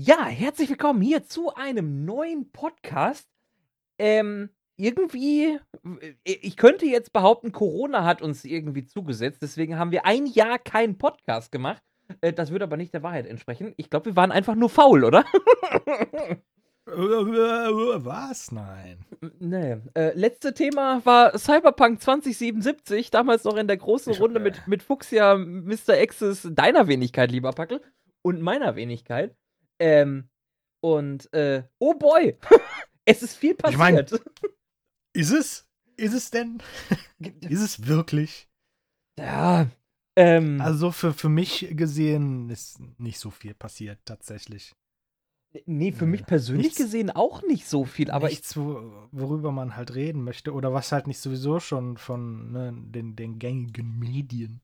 Ja, herzlich willkommen hier zu einem neuen Podcast. Ähm, irgendwie, äh, ich könnte jetzt behaupten, Corona hat uns irgendwie zugesetzt. Deswegen haben wir ein Jahr keinen Podcast gemacht. Äh, das würde aber nicht der Wahrheit entsprechen. Ich glaube, wir waren einfach nur faul, oder? Was? Nein. Nee. Äh, letzte Thema war Cyberpunk 2077, damals noch in der großen Runde mit, mit Fuchsia, Mr. X's, deiner Wenigkeit, lieber Packel, und meiner Wenigkeit. Ähm, und, äh, oh boy, es ist viel Ich mein- passiert. Ist es? Ist es denn? Ist es wirklich? ja, ähm, Also für, für mich gesehen ist nicht so viel passiert tatsächlich. nee, für äh, mich persönlich nichts- gesehen auch nicht so viel, aber ich, Nichts, wo, worüber man halt reden möchte oder was halt nicht sowieso schon von ne, den, den gängigen Medien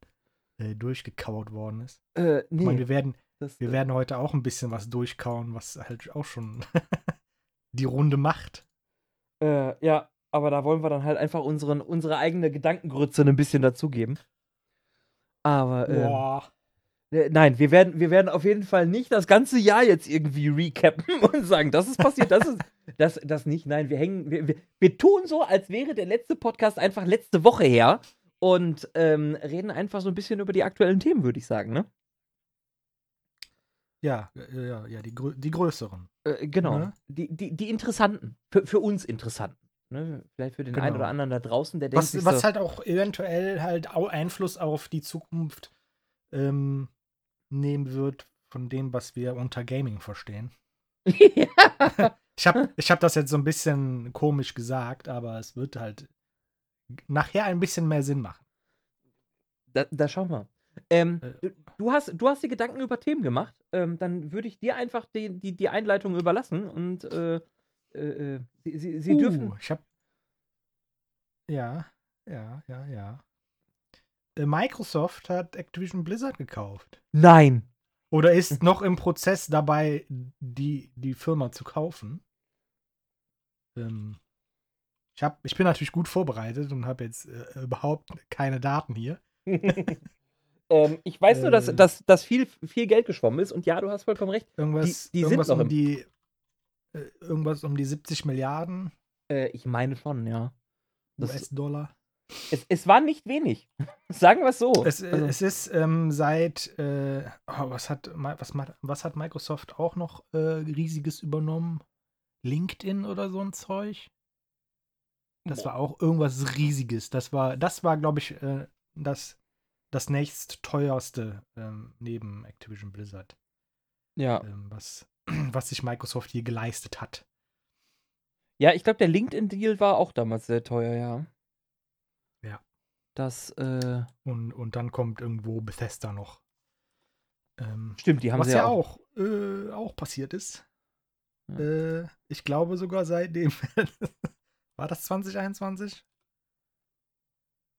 äh, durchgekauert worden ist. äh, Ich meine, nee. wir werden, das, wir äh, werden heute auch ein bisschen was durchkauen, was halt auch schon die Runde macht. Äh, ja, aber da wollen wir dann halt einfach unseren, unsere eigene Gedankengrütze ein bisschen dazugeben. Aber, ähm, Boah. Äh, Nein, wir werden, wir werden auf jeden Fall nicht das ganze Jahr jetzt irgendwie recappen und sagen, das ist passiert, das ist. Das, das nicht. Nein, wir hängen. Wir, wir, wir tun so, als wäre der letzte Podcast einfach letzte Woche her und ähm, reden einfach so ein bisschen über die aktuellen Themen, würde ich sagen, ne? Ja, ja, ja, ja, die, die größeren. Äh, genau. Ne? Die, die, die interessanten. Für, für uns interessanten. Ne? Vielleicht für den einen Genau. oder anderen da draußen, der denkt Was, sich was so, halt auch eventuell halt auch Einfluss auf die Zukunft ähm, nehmen wird von dem, was wir unter Gaming verstehen. ja. Ich habe ich hab das jetzt so ein bisschen komisch gesagt, aber es wird halt nachher ein bisschen mehr Sinn machen. Da, da schauen wir. Ähm, Äh. du- du, hast, du hast dir Gedanken über Themen gemacht. Ähm, dann würde ich dir einfach die, die, die Einleitung überlassen und äh, äh, äh, sie, sie, sie dürfen. Uh, ich habe ja, ja, ja, ja. Äh, Microsoft hat Activision Blizzard gekauft. Nein. Oder ist noch im Prozess dabei, die, die Firma zu kaufen. Ähm, ich, hab, ich bin natürlich gut vorbereitet und habe jetzt äh, überhaupt keine Daten hier. ähm, ich weiß nur, dass, Äh. dass, dass viel, viel Geld geschwommen ist und ja, du hast vollkommen recht. Irgendwas, Die- die sind irgendwas noch um die äh, irgendwas um die 70 Milliarden Äh, ich meine schon, ja. US-Dollar. es, es war nicht wenig. Sagen wir es so. Es, äh, Also, es ist ähm, seit äh, oh, was hat was, was hat Microsoft auch noch äh, riesiges übernommen? LinkedIn oder so ein Zeug? Das Boah. war auch irgendwas riesiges. Das war das war glaube ich äh, das das nächst teuerste ähm, neben Activision Blizzard, ja. ähm, was was sich Microsoft hier geleistet hat. ja, ich glaube, der LinkedIn-Deal war auch damals sehr teuer, ja. Ja. Das, äh, Und, und dann kommt irgendwo Bethesda noch. Ähm, stimmt, die haben was sie ja auch, äh, auch passiert ist. Ja. Äh, ich glaube sogar seitdem. War das 2021?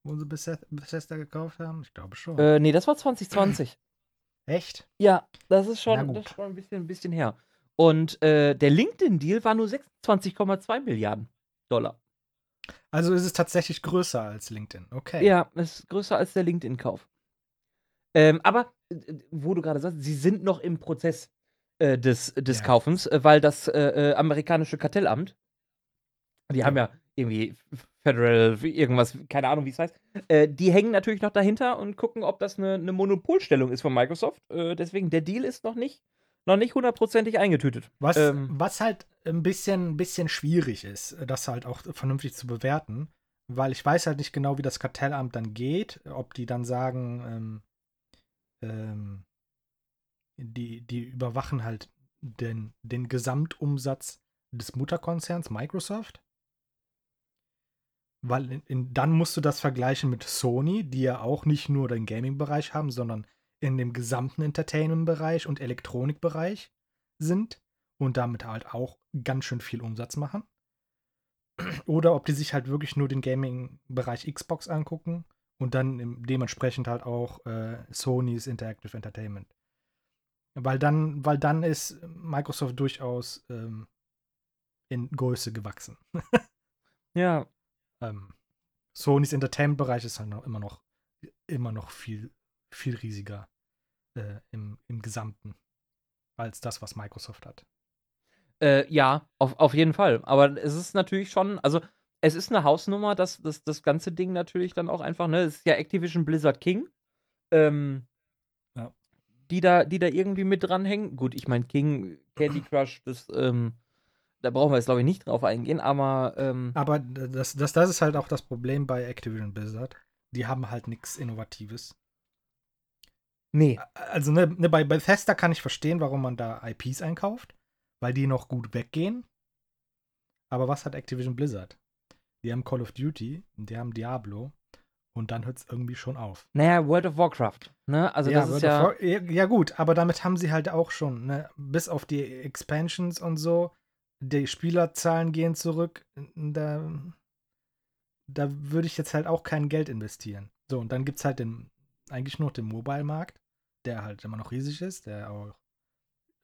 Wo sie Bethesda gekauft haben? Ich glaube schon. Äh, nee, das war 2020. Echt? Ja, das ist schon, das ist schon ein bisschen, ein bisschen her. Und äh, der LinkedIn-Deal war nur 26,2 Milliarden Dollar. Also ist es tatsächlich größer als LinkedIn. Okay. Ja, das ist größer als der LinkedIn-Kauf. Ähm, aber, äh, wo du gerade sagst, sie sind noch im Prozess äh, des, des Ja. Kaufens, äh, weil das äh, äh, amerikanische Kartellamt, die haben ja irgendwie Federal, irgendwas, keine Ahnung, wie es heißt, äh, die hängen natürlich noch dahinter und gucken, ob das eine, eine Monopolstellung ist von Microsoft. Äh, deswegen, der Deal ist noch nicht, noch nicht hundertprozentig eingetütet. Was, Ähm. was halt ein bisschen, ein bisschen schwierig ist, das halt auch vernünftig zu bewerten, weil ich weiß halt nicht genau, wie das Kartellamt dann geht, ob die dann sagen, ähm, ähm, die, die überwachen halt den, den Gesamtumsatz des Mutterkonzerns Microsoft. Weil in, in, dann musst du das vergleichen mit Sony, die ja auch nicht nur den Gaming-Bereich haben, sondern in dem gesamten Entertainment-Bereich und Elektronikbereich sind und damit halt auch ganz schön viel Umsatz machen. Oder ob die sich halt wirklich nur den Gaming-Bereich Xbox angucken und dann dementsprechend halt auch äh, Sony's Interactive Entertainment. Weil dann, weil dann ist Microsoft durchaus ähm, in Größe gewachsen. Ja, ähm, Sony's Entertainment-Bereich ist halt noch immer noch immer noch viel, viel riesiger äh, im, im Gesamten. als das, was Microsoft hat. Äh, ja, auf, auf jeden Fall. Aber es ist natürlich schon, also es ist eine Hausnummer, dass, dass das ganze Ding natürlich dann auch einfach, ne, es ist ja Activision Blizzard King. Ähm, Ja. die da, die da irgendwie mit dranhängen. Gut, ich meine, King, Candy Crush, das, ähm, da brauchen wir jetzt, glaube ich, nicht drauf eingehen, aber ähm, Aber das, das, das ist halt auch das Problem bei Activision Blizzard. Die haben halt nichts Innovatives. nee. Also ne, ne, bei Bethesda kann ich verstehen, warum man da IPs einkauft, weil die noch gut weggehen. Aber was hat Activision Blizzard? Die haben Call of Duty, die haben Diablo und dann hört es irgendwie schon auf. Naja, World of Warcraft, ne? Also das World ist ja. Ja, ja gut, aber damit haben sie halt auch schon, ne, bis auf die Expansions und so, die Spielerzahlen gehen zurück, da, da würde ich jetzt halt auch kein Geld investieren. So, und dann gibt es halt den, eigentlich nur den Mobile-Markt, der halt immer noch riesig ist, der auch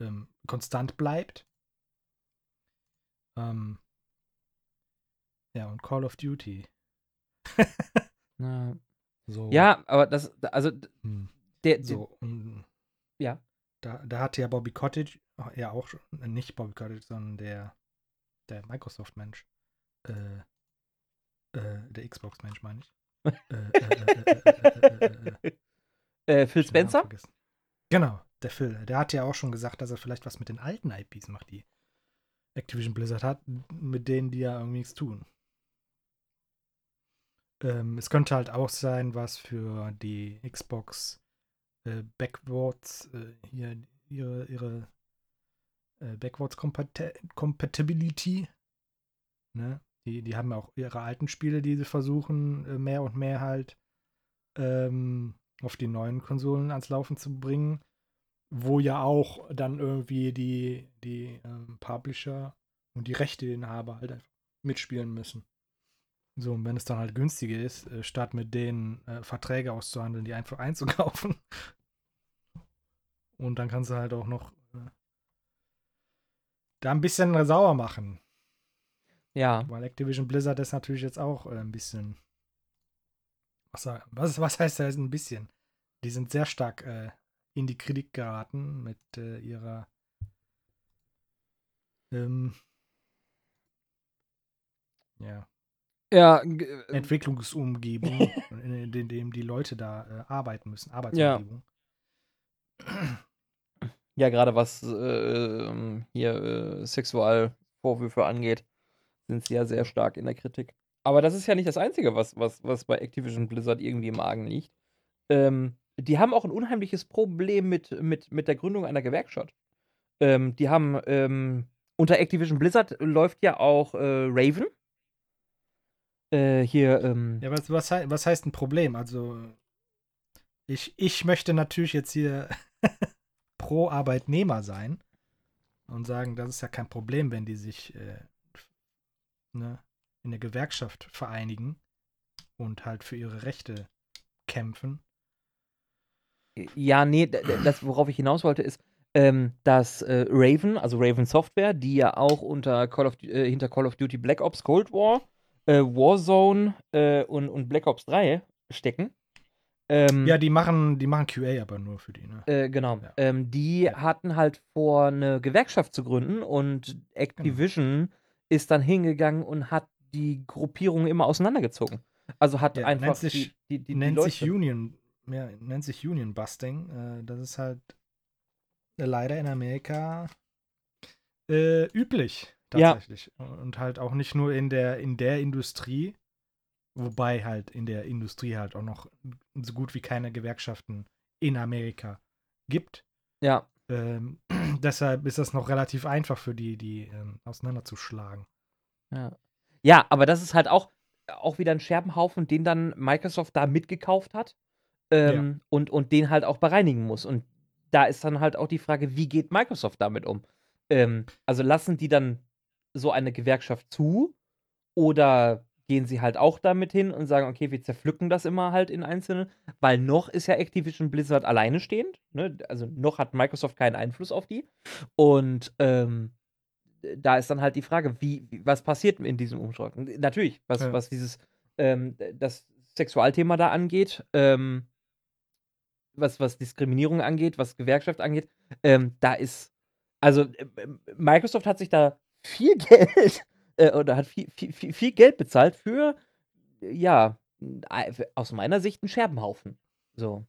ähm, konstant bleibt. Ähm, ja, und Call of Duty. Ja, So. ja aber das, also Hm. der, So, und ja. da, da hatte ja Bobby Cottage, ja auch schon, nicht Bobby Kotick, sondern der, der Microsoft-Mensch. Äh, äh, der Xbox-Mensch, meine ich. Phil Spencer? Genau, der Phil. Der hat ja auch schon gesagt, dass er vielleicht was mit den alten IPs macht, die Activision Blizzard hat, mit denen die ja irgendwie nichts tun. Ähm, es könnte halt auch sein, was für die Xbox äh, Backwards äh, hier ihre, ihre äh, Backwards Compati Compatibility. Ne? Die, die haben ja auch ihre alten Spiele, die sie versuchen, äh, mehr und mehr halt ähm, auf die neuen Konsolen ans Laufen zu bringen, wo ja auch dann irgendwie die, die ähm, Publisher und die Rechteinhaber halt mitspielen müssen. So, und wenn es dann halt günstiger ist, äh, statt mit denen äh, Verträge auszuhandeln, die einfach einzukaufen. Und dann kannst du halt auch noch da ein bisschen sauer machen. Ja. Weil Activision Blizzard ist natürlich jetzt auch äh, ein bisschen. Was, was, was heißt das ein bisschen? Die sind sehr stark äh, in die Kritik geraten mit äh, ihrer ähm, ja, Ja, äh, Entwicklungsumgebung, in, in dem die Leute da äh, arbeiten müssen, Arbeitsumgebung. ja, gerade was äh, ähm, hier äh, Sexualvorwürfe angeht, sind sie ja sehr stark in der Kritik. Aber das ist ja nicht das Einzige, was, was, was bei Activision Blizzard irgendwie im Argen liegt. Ähm, die haben auch ein unheimliches Problem mit, mit, mit der Gründung einer Gewerkschaft. Ähm, die haben ähm, unter Activision Blizzard läuft ja auch äh, Raven. Äh, hier, ähm, Ja, was, was, was heißt ein Problem? Also, ich, ich möchte natürlich jetzt hier pro Arbeitnehmer sein und sagen, das ist ja kein Problem, wenn die sich äh, ne, in der Gewerkschaft vereinigen und halt für ihre Rechte kämpfen. Ja, nee, das, worauf ich hinaus wollte, ist, ähm, dass äh, Raven, also Raven Software, die ja auch unter Call of, äh, hinter Call of Duty Black Ops Cold War, äh, Warzone äh, und, und Black Ops 3 stecken. Ähm, Ja, die machen, die machen QA aber nur für die, ne? äh, genau. Ja. Ähm, die Ja. hatten halt vor, eine Gewerkschaft zu gründen und Activision ist dann hingegangen und hat die Gruppierung immer auseinandergezogen. Also hat Ja, einfach nennt sich- die, die, die, nennt Leute. sich Union, ja, nennt sich Union Busting. Äh, das ist halt äh, leider in Amerika äh, üblich tatsächlich. Und halt auch nicht nur in der in der Industrie, wobei halt in der Industrie halt auch noch so gut wie keine Gewerkschaften in Amerika gibt. ja, Ähm, deshalb ist das noch relativ einfach für die, die ähm, auseinanderzuschlagen. Ja. ja, aber das ist halt auch, auch wieder ein Scherbenhaufen, den dann Microsoft da mitgekauft hat ähm, und, und den halt auch bereinigen muss. Und da ist dann halt auch die Frage, wie geht Microsoft damit um? Ähm, also lassen die dann so eine Gewerkschaft zu oder gehen sie halt auch damit hin und sagen, okay, wir zerpflücken das immer halt in einzelnen, weil noch ist ja Activision Blizzard alleine stehend, ne? also noch hat Microsoft keinen Einfluss auf die und ähm, da ist dann halt die Frage, wie, was passiert in diesem Umschlag? Natürlich, was, Ja. was dieses ähm, das Sexualthema da angeht, ähm, was, was Diskriminierung angeht, was Gewerkschaft angeht, ähm, da ist Also äh, Microsoft hat sich da viel Geld äh, oder hat viel, viel, viel, Geld bezahlt für, ja, aus meiner Sicht ein Scherbenhaufen. So.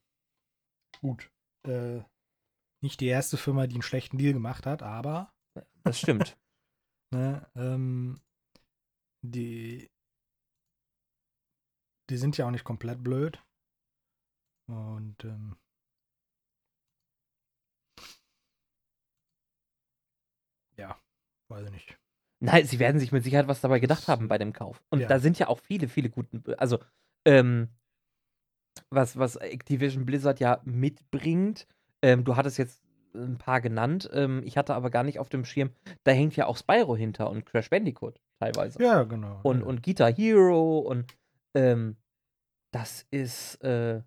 Gut. Äh, nicht die erste Firma, die einen schlechten Deal gemacht hat, aber. Das stimmt. ne, ähm, die, die sind ja auch nicht komplett blöd. Und ähm, ja, weiß ich nicht. Nein, sie werden sich mit Sicherheit was dabei gedacht haben bei dem Kauf. Und ja. da sind ja auch viele, viele guten, also ähm, was, was Activision Blizzard ja mitbringt, ähm, du hattest jetzt ein paar genannt, ähm, ich hatte aber gar nicht auf dem Schirm, da hängt ja auch Spyro hinter und Crash Bandicoot teilweise. Ja, genau. Und, ja. und Guitar Hero und ähm, das ist, äh,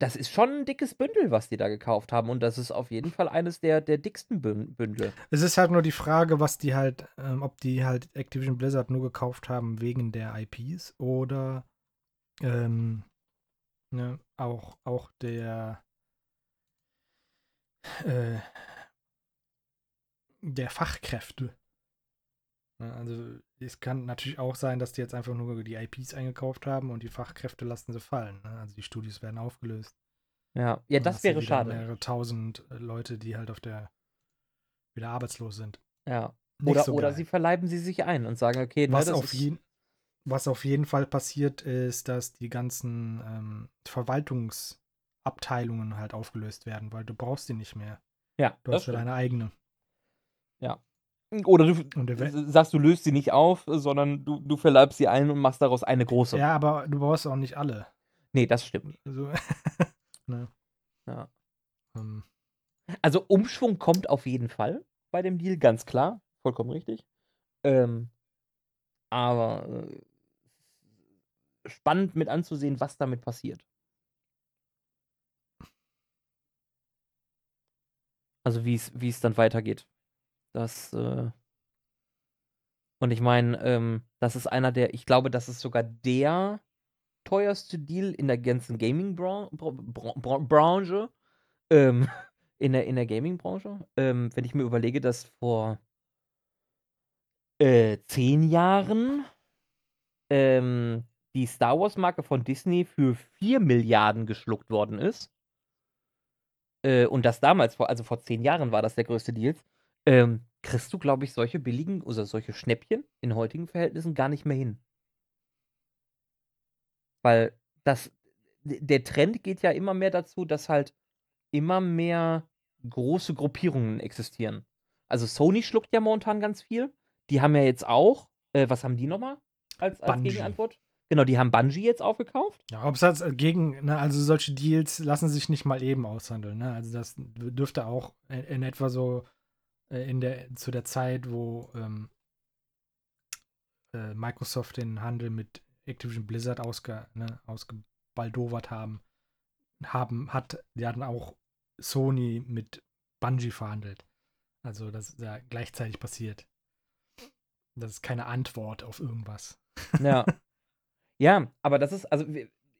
das ist schon ein dickes Bündel, was die da gekauft haben. Und das ist auf jeden Fall eines der, der dicksten Bündel. Es ist halt nur die Frage, was die halt, ähm, ob die halt Activision Blizzard nur gekauft haben wegen der IPs oder ähm, ne, auch, auch der äh, der Fachkräfte. Also es kann natürlich auch sein, dass die jetzt einfach nur die IPs eingekauft haben und die Fachkräfte lassen sie fallen. Ne? Also die Studios werden aufgelöst. Ja, ja, das wäre schade. Mehrere tausend äh, Leute, die halt auf der wieder arbeitslos sind. Ja. oder, so oder sie verleiben sie sich ein und sagen, okay, ne, was, auf jeden, was auf jeden Fall passiert ist, dass die ganzen ähm, Verwaltungsabteilungen halt aufgelöst werden, weil du brauchst die nicht mehr. Ja. Du hast ja deine eigene. Ja. Oder du sagst, du löst sie nicht auf, sondern du, du verleibst sie ein und machst daraus eine große. Ja, aber du brauchst auch nicht alle. Nee, das stimmt. Also, ne. Ja. Um. Ähm. Also Umschwung kommt auf jeden Fall bei dem Deal, ganz klar. Vollkommen richtig. Ähm, aber äh, spannend mit anzusehen, was damit passiert. Also wie es dann weitergeht. Das, äh und ich meine, ähm, das ist einer der, ich glaube, das ist sogar der teuerste Deal in der ganzen Gaming-Branche. Ähm, in der, in der Gaming-Branche. Ähm, wenn ich mir überlege, dass vor äh, zehn Jahren ähm, die Star Wars-Marke von Disney für 4 Milliarden geschluckt worden ist. Äh, und das damals, also vor zehn Jahren war das der größte Deal ähm, kriegst du, glaube ich, solche billigen oder solche Schnäppchen in heutigen Verhältnissen gar nicht mehr hin. Weil das, der Trend geht ja immer mehr dazu, dass halt immer mehr große Gruppierungen existieren. Also Sony schluckt ja momentan ganz viel. Die haben ja jetzt auch, äh, was haben die nochmal als, als Gegenantwort? Genau, die haben Bungie jetzt aufgekauft. Ja, ob es halt gegen, ne, also solche Deals lassen sich nicht mal eben aushandeln. Ne? Also das dürfte auch in, in etwa so äh, in der, zu der Zeit, wo ähm, äh, Microsoft den Handel mit Activision Blizzard ausge, ne, ausgebaldowert haben, haben, hat, die hatten auch Sony mit Bungie verhandelt. Also das ist ja gleichzeitig passiert. Das ist keine Antwort auf irgendwas. Ja. Ja, aber das ist, also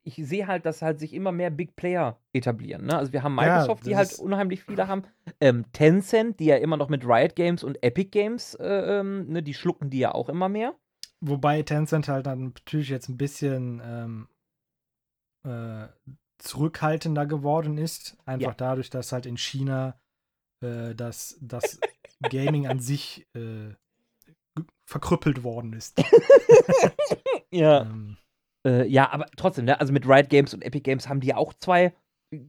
ich sehe halt, dass halt sich immer mehr Big Player etablieren. Ne? Also wir haben Microsoft, ja, die halt unheimlich viele haben. Ähm, Tencent, die ja immer noch mit Riot Games und Epic Games, äh, ähm, ne, die schlucken die ja auch immer mehr. Wobei Tencent halt dann natürlich jetzt ein bisschen ähm, äh, zurückhaltender geworden ist. Einfach ja. dadurch, dass halt in China äh, das, das Gaming an sich äh, verkrüppelt worden ist. ja. Ähm, äh, ja, aber trotzdem, ne? also mit Riot Games und Epic Games haben die ja auch zwei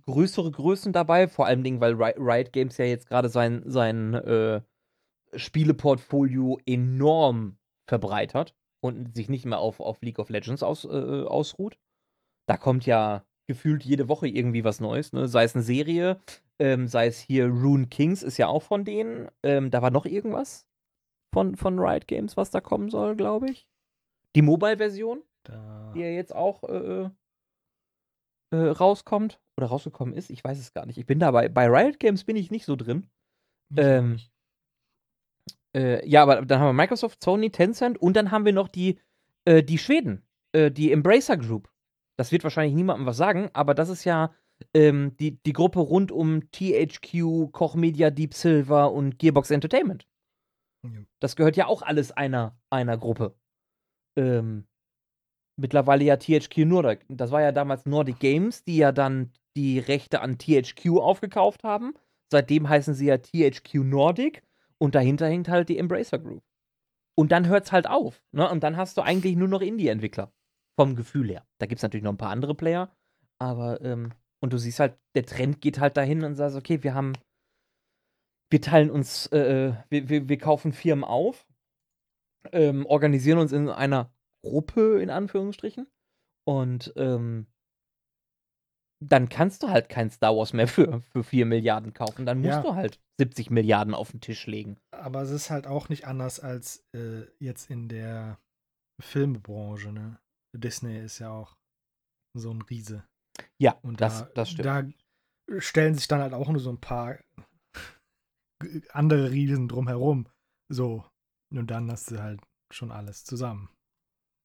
größere Größen dabei, vor allem Dingen, weil Riot Games ja jetzt gerade sein, sein äh, Spieleportfolio enorm verbreitert und sich nicht mehr auf, auf League of Legends aus, äh, ausruht. Da kommt ja gefühlt jede Woche irgendwie was Neues, ne? sei es eine Serie, ähm, sei es hier Rune Kings ist ja auch von denen. Ähm, da war noch irgendwas von, von Riot Games, was da kommen soll, glaube ich. Die Mobile-Version? Da. Die ja jetzt auch äh, äh, rauskommt oder rausgekommen ist. Ich weiß es gar nicht. Ich bin dabei. Bei Riot Games bin ich nicht so drin. Ähm, äh, ja, aber dann haben wir Microsoft, Sony, Tencent und dann haben wir noch die, äh, die Schweden, äh, die Embracer Group. Das wird wahrscheinlich niemandem was sagen, aber das ist ja ähm, die, die Gruppe rund um THQ, Koch Media, Deep Silver und Gearbox Entertainment. Das gehört ja auch alles einer, einer Gruppe. Ähm, mittlerweile ja THQ Nordic. Das war ja damals Nordic Games, die ja dann die Rechte an THQ aufgekauft haben. Seitdem heißen sie ja THQ Nordic und dahinter hängt halt die Embracer Group. Und dann hört es halt auf. Ne? Und dann hast du eigentlich nur noch Indie-Entwickler. Vom Gefühl her. Da gibt es natürlich noch ein paar andere Player. Aber, ähm, und du siehst halt, der Trend geht halt dahin und sagst, okay, wir haben, wir teilen uns, äh, wir, wir, wir kaufen Firmen auf, ähm, organisieren uns in einer Gruppe, in Anführungsstrichen. Und ähm, dann kannst du halt kein Star Wars mehr für, für 4 Milliarden kaufen. Dann musst Ja. du halt 70 Milliarden auf den Tisch legen. Aber es ist halt auch nicht anders als äh, jetzt in der Filmbranche, ne? Disney ist ja auch so ein Riese. Ja, Und das, da, das stimmt. da stellen sich dann halt auch nur so ein paar andere Riesen drumherum. So. Und dann hast du halt schon alles zusammen.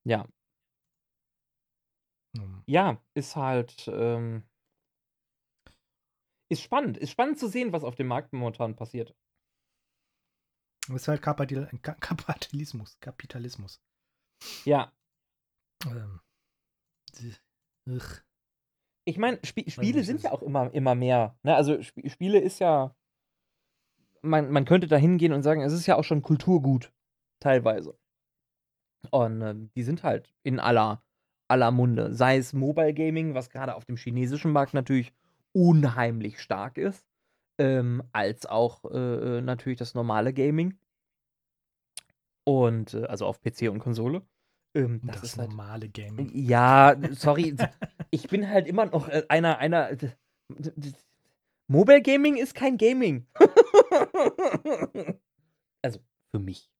Ja, Hm. ja, ist halt, ähm, ist spannend. Ist spannend zu sehen, was auf dem Markt momentan passiert. Das ist halt Ka- Kapitalismus. Kapitalismus. Ja, Ähm, ich meine, nicht, Spiele sind ja auch immer, immer mehr. Ne? Also Sp Spiele ist ja, man, man könnte da hingehen und sagen, es ist ja auch schon Kulturgut, teilweise. Und ähm, die sind halt in aller, aller Munde. Sei es Mobile Gaming, was gerade auf dem chinesischen Markt natürlich unheimlich stark ist, ähm, als auch äh, äh, natürlich das normale Gaming. Und äh, also auf PC und Konsole. Ähm, das, Das, ist halt. normale Gaming. Ja, sorry, ich bin halt immer noch äh, einer, einer. Mobile Gaming ist kein Gaming. also für mich.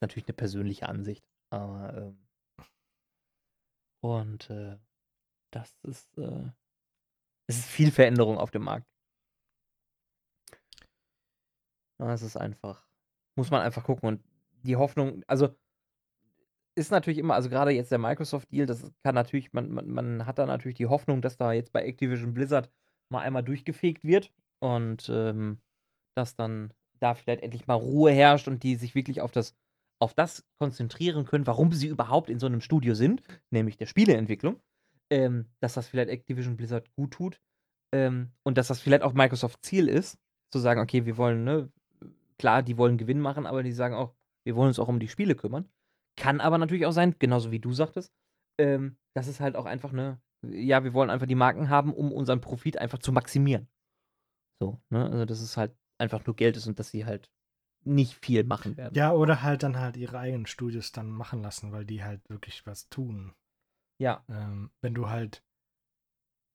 Natürlich eine persönliche Ansicht. Aber, ähm, und äh, das ist, äh, es ist viel Veränderung auf dem Markt. Ja, Es ist einfach, muss man einfach gucken. Und die Hoffnung, also ist natürlich immer, also gerade jetzt der Microsoft-Deal, das kann natürlich, man, man, man hat da natürlich die Hoffnung, dass da jetzt bei Activision Blizzard mal einmal durchgefegt wird und ähm, dass dann da vielleicht endlich mal Ruhe herrscht und die sich wirklich auf das, auf das konzentrieren können, warum sie überhaupt in so einem Studio sind, nämlich der Spieleentwicklung, ähm, dass das vielleicht Activision Blizzard gut tut ähm, und dass das vielleicht auch Microsoft Ziel ist, zu sagen, okay, wir wollen, ne, klar, die wollen Gewinn machen, aber die sagen auch, wir wollen uns auch um die Spiele kümmern. Kann aber natürlich auch sein, genauso wie du sagtest, ähm, dass es halt auch einfach eine, ja, wir wollen einfach die Marken haben, um unseren Profit einfach zu maximieren. So, ne? Also, dass es halt einfach nur Geld ist und dass sie halt nicht viel machen werden. Ja, oder halt dann halt ihre eigenen Studios dann machen lassen, weil die halt wirklich was tun. Ja, Ähm, wenn du halt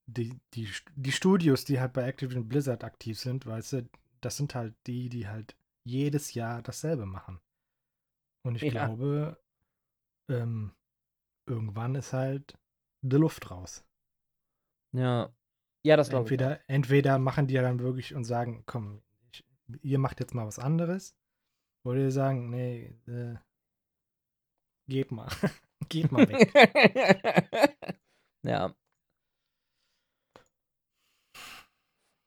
die, die, die Studios, die halt bei Activision Blizzard aktiv sind, weißt du, das sind halt die, die halt jedes Jahr dasselbe machen. Und ich Ja. glaube, ähm, irgendwann ist halt die Luft raus. ja. Ja, das glaube ich. Entweder, machen die ja dann wirklich und sagen, komm, ihr macht jetzt mal was anderes. Oder ihr sagen, nee, äh, geht mal. geht mal weg. ja.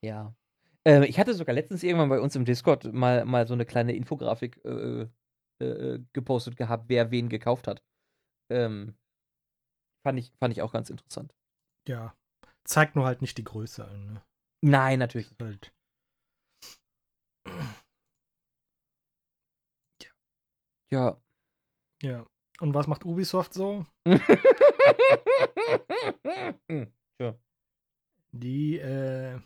Ja. Äh, ich hatte sogar letztens irgendwann bei uns im Discord mal, mal so eine kleine Infografik äh, äh, gepostet gehabt, wer wen gekauft hat. Ähm, fand, ich, fand ich auch ganz interessant. ja. Zeigt nur halt nicht die Größe an. Ne? Nein, natürlich. Halt. Ja. Ja. Und was macht Ubisoft so? Tja. Die, äh,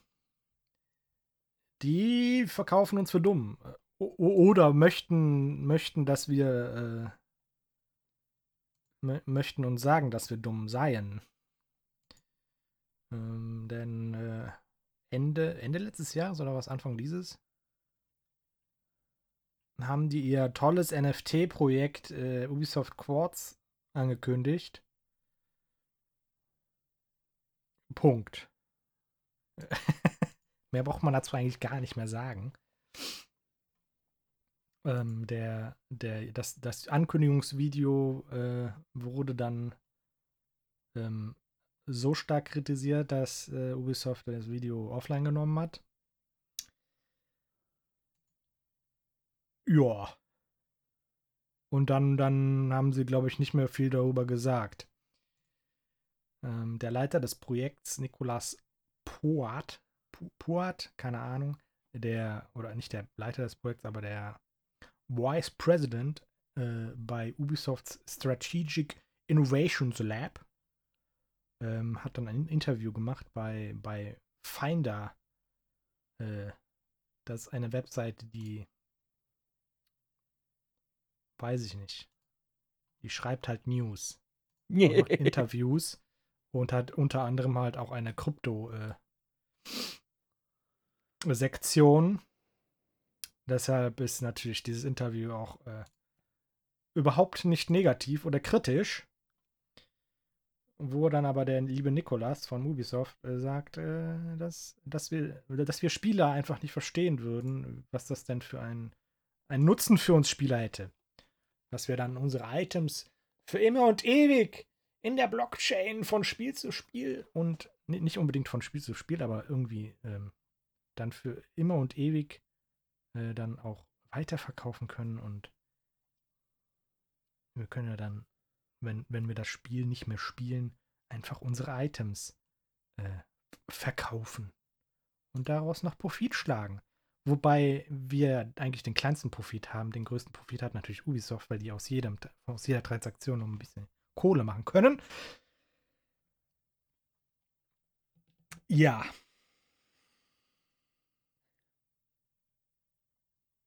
die verkaufen uns für dumm. O oder möchten, möchten, dass wir, äh, mö- möchten uns sagen, dass wir dumm seien. Ähm, denn äh, Ende, Ende letztes Jahres oder was Anfang dieses haben die ihr tolles NFT-Projekt äh, Ubisoft Quartz angekündigt. Punkt. mehr braucht man dazu eigentlich gar nicht mehr sagen. Ähm, der, der, das, das Ankündigungsvideo äh, wurde dann ähm, so stark kritisiert, dass äh, Ubisoft das Video offline genommen hat. Ja. Und dann, dann haben sie, glaube ich, nicht mehr viel darüber gesagt. Ähm, der Leiter des Projekts, Nicolas Poat, Poat, keine Ahnung, der, oder nicht der Leiter des Projekts, aber der Vice President äh, bei Ubisofts Strategic Innovations Lab, ähm, hat dann ein Interview gemacht bei, bei Finder. Äh, das ist eine Webseite, die weiß ich nicht. Die schreibt halt News. macht Interviews und hat unter anderem halt auch eine Krypto-Sektion. Äh, Deshalb ist natürlich dieses Interview auch äh, überhaupt nicht negativ oder kritisch. Wo dann aber der liebe Nikolas von Ubisoft äh, sagt, äh, dass, dass, wir, dass wir Spieler einfach nicht verstehen würden, was das denn für ein, ein Nutzen für uns Spieler hätte. Dass wir dann unsere Items für immer und ewig in der Blockchain von Spiel zu Spiel und nicht unbedingt von Spiel zu Spiel, aber irgendwie ähm, dann für immer und ewig äh, dann auch weiterverkaufen können und wir können ja dann wenn, wenn wir das Spiel nicht mehr spielen, einfach unsere Items äh, verkaufen und daraus noch Profit schlagen. Wobei wir eigentlich den kleinsten Profit haben. Den größten Profit hat natürlich Ubisoft, weil die aus, jedem, aus jeder Transaktion noch ein bisschen Kohle machen können. Ja.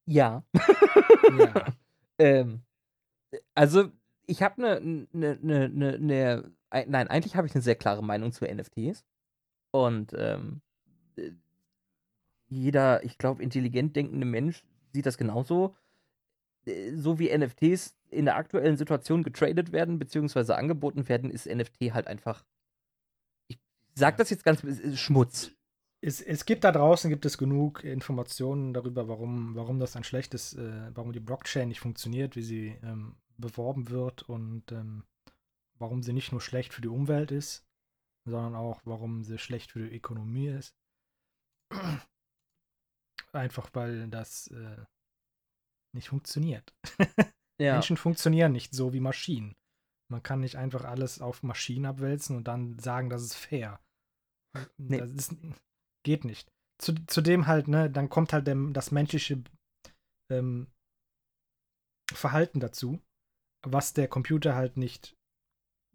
Ja. ja. ähm, also ich habe eine, eine, eine, ne, nein, eigentlich habe ich eine sehr klare Meinung zu NFTs. Und ähm, äh, jeder, ich glaube, intelligent denkende Mensch sieht das genauso. Äh, so wie NFTs in der aktuellen Situation getradet werden, beziehungsweise angeboten werden, ist NFT halt einfach. Ich sag das jetzt ganz Schmutz. Es, es gibt da draußen gibt es genug Informationen darüber, warum, warum das ein schlechtes, äh, warum die Blockchain nicht funktioniert, wie sie ähm, beworben wird und ähm, warum sie nicht nur schlecht für die Umwelt ist, sondern auch warum sie schlecht für die Ökonomie ist. Einfach weil das äh, nicht funktioniert. ja. Menschen funktionieren nicht so wie Maschinen. Man kann nicht einfach alles auf Maschinen abwälzen und dann sagen, das ist fair. Nee. Das ist, geht nicht. Zu, zudem halt, ne, dann kommt halt dem, das menschliche ähm, Verhalten dazu was der Computer halt nicht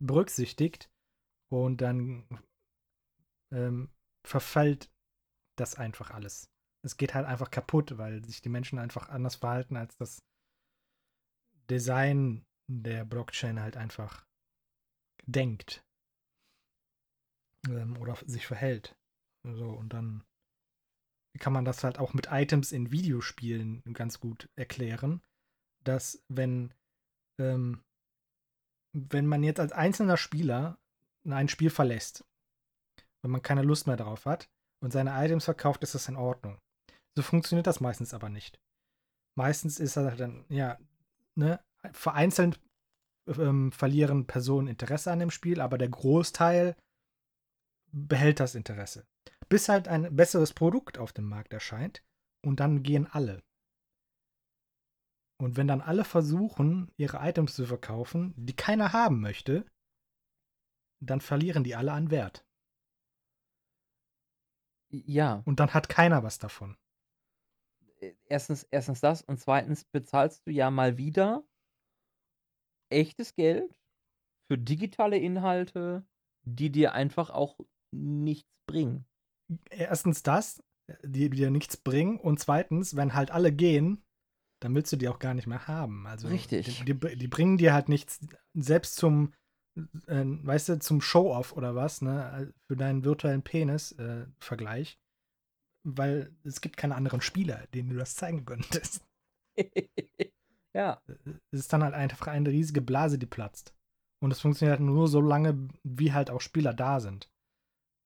berücksichtigt und dann ähm, verfällt das einfach alles. Es geht halt einfach kaputt, weil sich die Menschen einfach anders verhalten, als das Design der Blockchain halt einfach denkt ähm, oder sich verhält. So, und dann kann man das halt auch mit Items in Videospielen ganz gut erklären, dass wenn ähm, wenn man jetzt als einzelner Spieler ein Spiel verlässt, wenn man keine Lust mehr darauf hat und seine Items verkauft, ist das in Ordnung. So funktioniert das meistens aber nicht. Meistens ist das dann, ja, ne, vereinzelt ähm, verlieren Personen Interesse an dem Spiel, aber der Großteil behält das Interesse. Bis halt ein besseres Produkt auf dem Markt erscheint und dann gehen alle. Und wenn dann alle versuchen, ihre Items zu verkaufen, die keiner haben möchte, dann verlieren die alle an Wert. Ja. Und dann hat keiner was davon. Äh, erstens, erstens das und zweitens bezahlst du ja mal wieder echtes Geld für digitale Inhalte, die dir einfach auch nichts bringen. Erstens das, die dir nichts bringen und zweitens, wenn halt alle gehen, dann willst du die auch gar nicht mehr haben. Also Richtig. Die, die, die bringen dir halt nichts, selbst zum, äh, weißt du, zum Show-off oder was, ne, für deinen virtuellen Penis-Vergleich. Äh, weil es gibt keine anderen Spieler, denen du das zeigen könntest. ja. Es ist dann halt einfach eine riesige Blase, die platzt. Und es funktioniert halt nur so lange, wie halt auch Spieler da sind.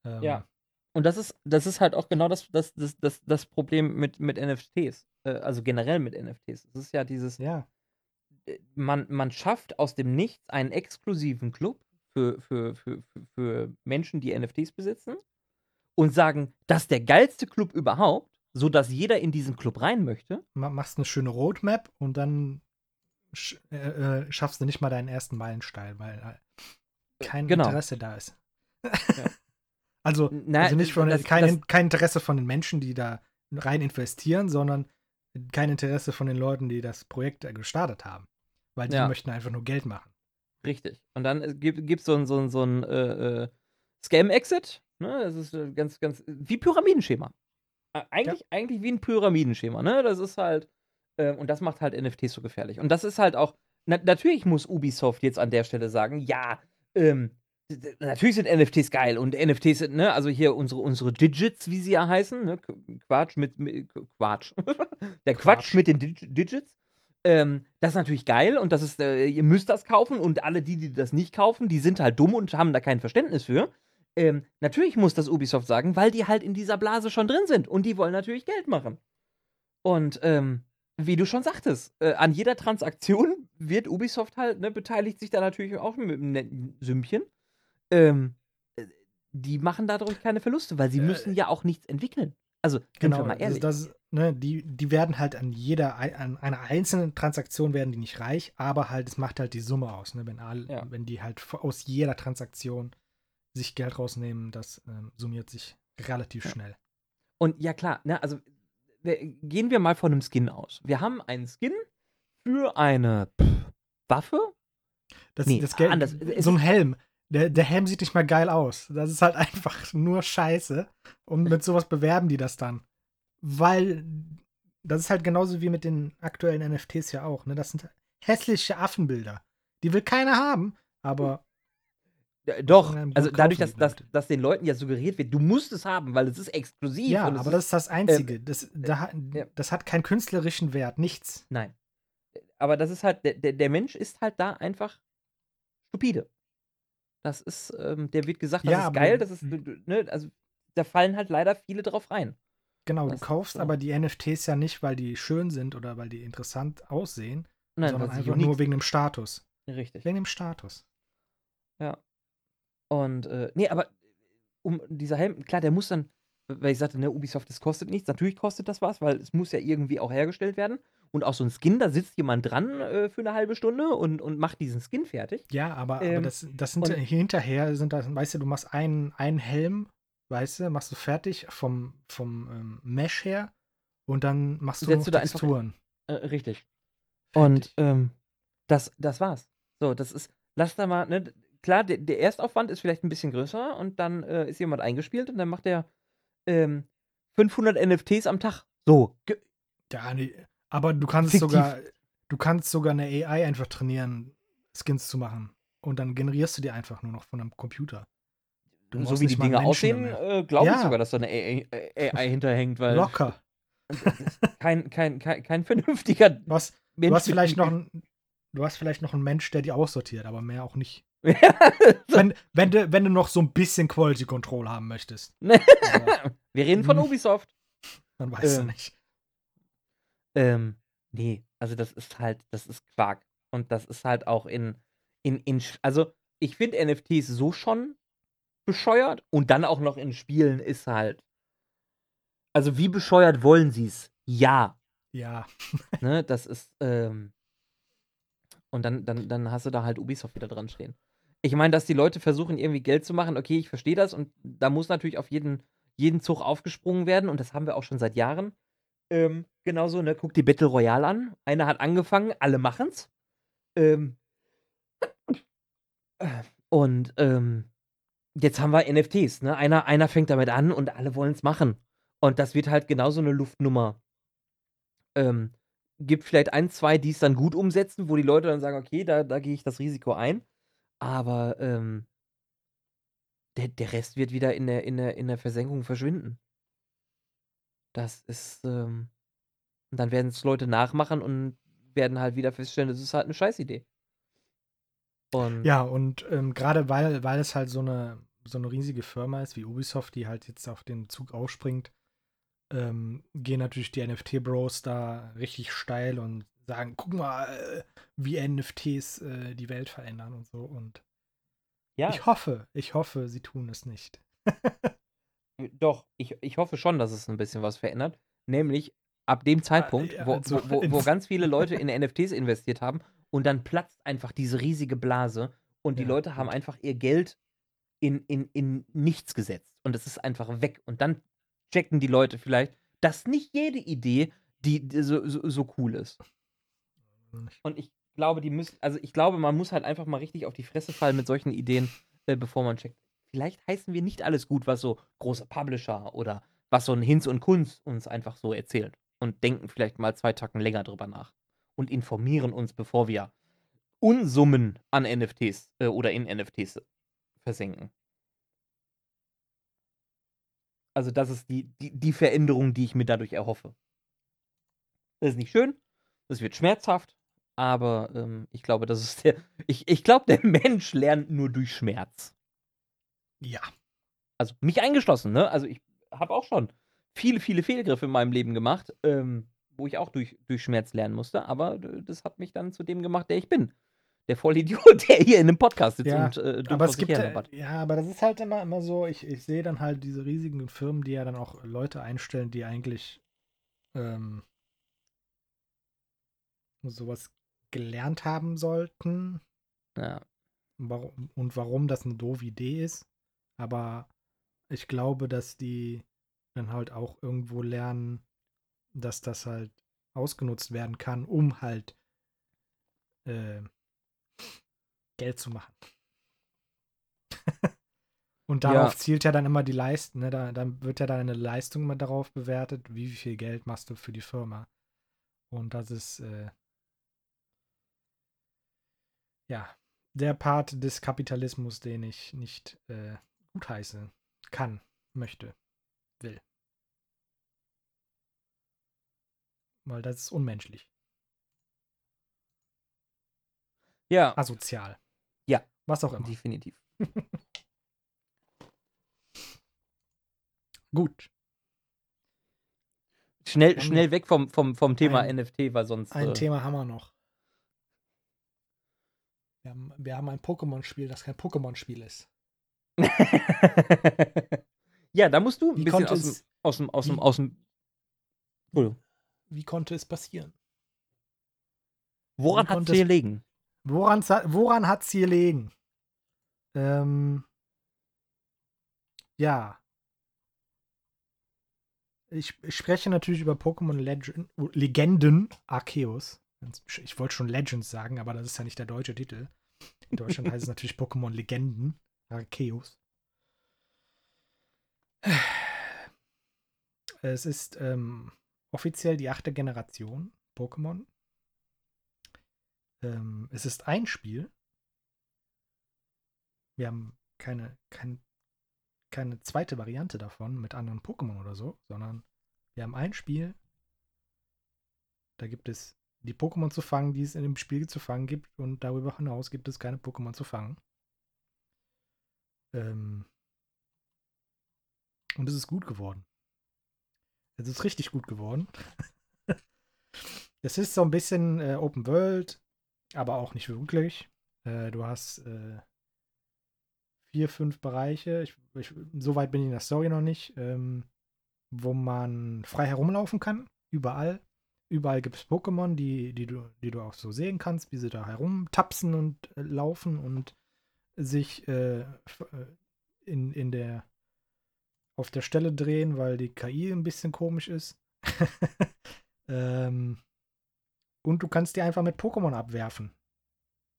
Ähm, ja. Und das ist, das ist halt auch genau das, das, das, das, das Problem mit, mit NFTs. Äh, also generell mit NFTs. Es ist ja dieses, ja. Äh, man, man schafft aus dem Nichts einen exklusiven Club für, für, für, für Menschen, die NFTs besitzen und sagen, das ist der geilste Club überhaupt, sodass jeder in diesen Club rein möchte. Machst eine schöne Roadmap und dann sch äh, äh, schaffst du nicht mal deinen ersten Meilenstein, weil äh, kein genau. Interesse da ist. Ja. also, Na, also nicht von, das, kein, das, kein Interesse von den Menschen, die da rein investieren, sondern kein Interesse von den Leuten, die das Projekt gestartet haben. Weil die ja. möchten einfach nur Geld machen. Richtig. Und dann äh, gibt es so ein, so ein, so ein äh, äh, Scam-Exit. Ne? Das ist äh, ganz, ganz, wie Pyramidenschema. Eigentlich, ja. eigentlich wie ein Pyramidenschema, ne? Das ist halt, äh, und das macht halt NFTs so gefährlich. Und das ist halt auch, na, natürlich muss Ubisoft jetzt an der Stelle sagen, ja, ähm, natürlich sind NFTs geil und NFTs sind, ne, also hier unsere, unsere Digits, wie sie ja heißen, ne, Quatsch mit, mit Quatsch. der Quatsch, Quatsch mit den Dig Digits. Ähm, das ist natürlich geil und das ist, äh, ihr müsst das kaufen und alle die, die das nicht kaufen, die sind halt dumm und haben da kein Verständnis für. Ähm, natürlich muss das Ubisoft sagen, weil die halt in dieser Blase schon drin sind und die wollen natürlich Geld machen. Und ähm, wie du schon sagtest, äh, an jeder Transaktion wird Ubisoft halt, ne, beteiligt sich da natürlich auch mit einem netten Sümmchen. Ähm, äh, die machen dadurch keine Verluste, weil sie äh, müssen ja auch nichts entwickeln. Also, genau, mal ehrlich. Das, ne, die, die werden halt an jeder, an einer einzelnen Transaktion werden die nicht reich, aber halt, es macht halt die Summe aus, ne? Wenn, all, ja. wenn die halt aus jeder Transaktion sich Geld rausnehmen, das ähm, summiert sich relativ ja. schnell. Und ja, klar, ne, also gehen wir mal von einem Skin aus. Wir haben einen Skin für eine pff, Waffe. Das, nee, das Geld, anders. So ein Helm. Der, der Helm sieht nicht mal geil aus. Das ist halt einfach nur Scheiße. Und mit sowas bewerben die das dann. Weil das ist halt genauso wie mit den aktuellen NFTs ja auch. Ne? Das sind hässliche Affenbilder. Die will keiner haben, aber. Doch, also dadurch, dass, dass, dass den Leuten ja suggeriert wird, du musst es haben, weil es ist exklusiv. Ja, aber das ist das Einzige. Ähm, das, da, das hat keinen künstlerischen Wert, nichts. Nein. Aber das ist halt, der, der Mensch ist halt da einfach stupide. Das ist, ähm, der wird gesagt, das ja, ist geil, das ist, ne, also da fallen halt leider viele drauf rein. Genau, das du kaufst so. aber die NFTs ja nicht, weil die schön sind oder weil die interessant aussehen, Nein, sondern einfach nur wegen dem Status. Richtig. Wegen dem Status. Ja. Und, äh, nee, aber um dieser Helm, klar, der muss dann, weil ich sagte, ne, Ubisoft, das kostet nichts. Natürlich kostet das was, weil es muss ja irgendwie auch hergestellt werden und auch so ein Skin, da sitzt jemand dran äh, für eine halbe Stunde und, und macht diesen Skin fertig. Ja, aber, ähm, aber das, das sind hinterher, sind das, weißt du, du machst einen, einen Helm, weißt du, machst du fertig vom, vom ähm, Mesh her und dann machst du noch du da Texturen. Einfach, äh, richtig. Fertig. Und ähm, das, das war's. So, das ist, lass da mal, ne, klar, der, der Erstaufwand ist vielleicht ein bisschen größer und dann äh, ist jemand eingespielt und dann macht er 500 ähm, NFTs am Tag. So. Ja, nee, aber du kannst Fiktiv. sogar, du kannst sogar eine AI einfach trainieren, Skins zu machen. Und dann generierst du die einfach nur noch von einem Computer. Du so wie die Dinge aussehen, äh, glaube ja. ich sogar, dass da eine AI, AI hinterhängt, weil. Locker. Kein, kein, kein, kein vernünftiger. Du hast, Mensch du hast vielleicht noch ein, du hast vielleicht noch einen Mensch, der die aussortiert, aber mehr auch nicht. Wenn, wenn, du, wenn du noch so ein bisschen Quality Control haben möchtest. Wir reden von hm. Ubisoft. Man weiß äh, ja nicht. Ähm, nee, also das ist halt, das ist Quark. Und das ist halt auch in, in, in, also ich finde NFTs so schon bescheuert und dann auch noch in Spielen ist halt, also wie bescheuert wollen sie es? Ja. Ja. ne, das ist, ähm, und dann, dann, dann hast du da halt Ubisoft wieder dran stehen. Ich meine, dass die Leute versuchen, irgendwie Geld zu machen, okay, ich verstehe das und da muss natürlich auf jeden, jeden Zug aufgesprungen werden und das haben wir auch schon seit Jahren. Ähm, genauso, ne? Guck die Battle Royale an. Einer hat angefangen, alle machen's. Ähm, und ähm, jetzt haben wir NFTs, ne? Einer, einer fängt damit an und alle wollen es machen. Und das wird halt genauso eine Luftnummer. Ähm, gibt vielleicht ein, zwei, die es dann gut umsetzen, wo die Leute dann sagen, okay, da, da gehe ich das Risiko ein. Aber ähm, der, der Rest wird wieder in der, in, der, in der Versenkung verschwinden. Das ist, ähm, und dann werden es Leute nachmachen und werden halt wieder feststellen, das ist halt eine Scheißidee. Und ja, und ähm, gerade weil, weil es halt so eine, so eine riesige Firma ist wie Ubisoft, die halt jetzt auf den Zug aufspringt, ähm, gehen natürlich die NFT-Bros da richtig steil und sagen, guck mal, äh, wie NFTs äh, die Welt verändern und so. Und Ja, Ich hoffe, ich hoffe, sie tun es nicht. doch, ich, ich hoffe schon, dass es ein bisschen was verändert. Nämlich ab dem Zeitpunkt, ja, wo, also wo, wo, ganz viele Leute in NFTs investiert haben und dann platzt einfach diese riesige Blase und die Ja, Leute haben einfach ihr Geld in, in, in nichts gesetzt und es ist einfach weg. Und dann checken die Leute vielleicht, dass nicht jede Idee die, die so, so, so cool ist. Und ich glaube, die müssen, also ich glaube, man muss halt einfach mal richtig auf die Fresse fallen mit solchen Ideen, äh, bevor man checkt. Vielleicht heißen wir nicht alles gut, was so große Publisher oder was so ein Hinz und Kunz uns einfach so erzählt. Und denken vielleicht mal zwei Tacken länger drüber nach. Und informieren uns, bevor wir Unsummen an NFTs äh, oder in NFTs versenken. Also, das ist die, die, die Veränderung, die ich mir dadurch erhoffe. Das ist nicht schön, das wird schmerzhaft, aber ähm, ich glaube, das ist der. Ich, ich glaube, der Mensch lernt nur durch Schmerz. Ja. Also mich eingeschlossen, ne? Also ich habe auch schon viele, viele Fehlgriffe in meinem Leben gemacht, ähm, wo ich auch durch, durch Schmerz lernen musste, aber äh, das hat mich dann zu dem gemacht, der ich bin. Der Vollidiot, der hier in einem Podcast sitzt Ja, und äh, Aber es gibt, äh, ja, aber das ist halt immer, immer so, ich, ich sehe dann halt diese riesigen Firmen, die ja dann auch Leute einstellen, die eigentlich ähm, sowas gelernt haben sollten Ja. warum, und warum das eine doofe Idee ist. Aber ich glaube, dass die dann halt auch irgendwo lernen, dass das halt ausgenutzt werden kann, um halt äh, Geld zu machen. Und Ja. darauf zielt ja dann immer die Leistung, ne? Da, dann wird ja deine Leistung immer darauf bewertet, wie viel Geld machst du für die Firma. Und das ist äh, ja der Part des Kapitalismus, den ich nicht äh, gutheißen kann, möchte, will. Weil das ist unmenschlich, Ja, asozial. Ja. Was auch immer. definitiv. Gut. Schnell, schnell weg vom, vom, vom Thema ein- NFT, weil sonst. Ein äh, Thema haben wir noch. Wir haben, wir haben ein Pokémon-Spiel, das kein Pokémon-Spiel ist. ja, da musst du ein Wie bisschen konnte aus dem, es- aus dem, aus dem, aus dem. Entschuldigung. Wie konnte es passieren? Woran hat es es- gelegen? Woran, woran hat sie gelegen? Ähm, ja. Ich, ich spreche natürlich über Pokémon Legend, Legenden Arceus. Ich wollte schon Legends sagen, aber das ist ja nicht der deutsche Titel. In Deutschland heißt es natürlich Pokémon Legenden Arceus. Es ist ähm, offiziell die achte Generation Pokémon. Ähm, es ist ein Spiel. Wir haben keine, kein, keine zweite Variante davon mit anderen Pokémon oder so, sondern wir haben ein Spiel. Da gibt es die Pokémon zu fangen, die es in dem Spiel zu fangen gibt, und darüber hinaus gibt es keine Pokémon zu fangen. Ähm und es ist gut geworden. Es ist richtig gut geworden. Es ist so ein bisschen äh, Open World, aber auch nicht wirklich. Äh, du hast äh, vier, fünf Bereiche. Ich, ich, so weit bin ich in der Story noch nicht, ähm, wo man frei herumlaufen kann. Überall. Überall gibt es Pokémon, die, die, du, die du auch so sehen kannst, wie sie da herumtapsen und äh, laufen und sich äh, äh, in, in der auf der Stelle drehen, weil die KI ein bisschen komisch ist. ähm, und du kannst die einfach mit Pokémon abwerfen.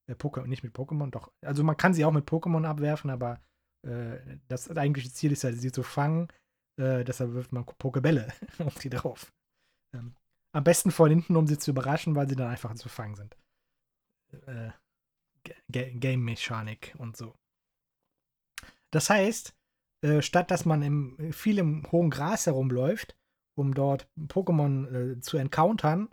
Äh, Poké nicht mit Pokémon, doch. Also man kann sie auch mit Pokémon abwerfen, aber äh, das eigentliche Ziel ist ja, sie zu fangen. Äh, deshalb wirft man Pokebälle auf die drauf. Ähm, am besten von hinten, um sie zu überraschen, weil sie dann einfach zu fangen sind. Äh, Ga- Game-Mechanik und so. Das heißt, äh, statt dass man im, viel im hohen Gras herumläuft, um dort Pokémon äh, zu encountern,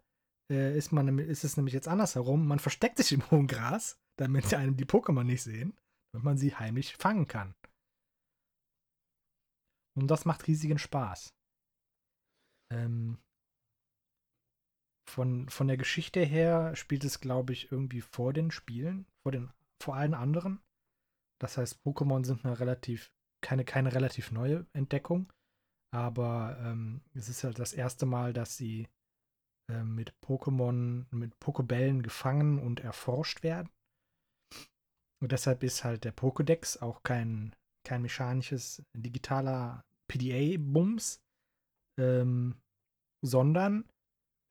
äh, ist, man, ist es nämlich jetzt andersherum. Man versteckt sich im hohen Gras, damit einem die Pokémon nicht sehen, damit man sie heimlich fangen kann. Und das macht riesigen Spaß. Ähm, von, von der Geschichte her spielt es, glaube ich, irgendwie vor den Spielen, vor, den, vor allen anderen. Das heißt, Pokémon sind eine relativ, keine, keine relativ neue Entdeckung. Aber ähm, es ist halt das erste Mal, dass sie äh, mit Pokémon, mit Pokébällen gefangen und erforscht werden. Und deshalb ist halt der Pokédex auch kein, kein mechanisches, digitaler PDA-Bums, ähm, sondern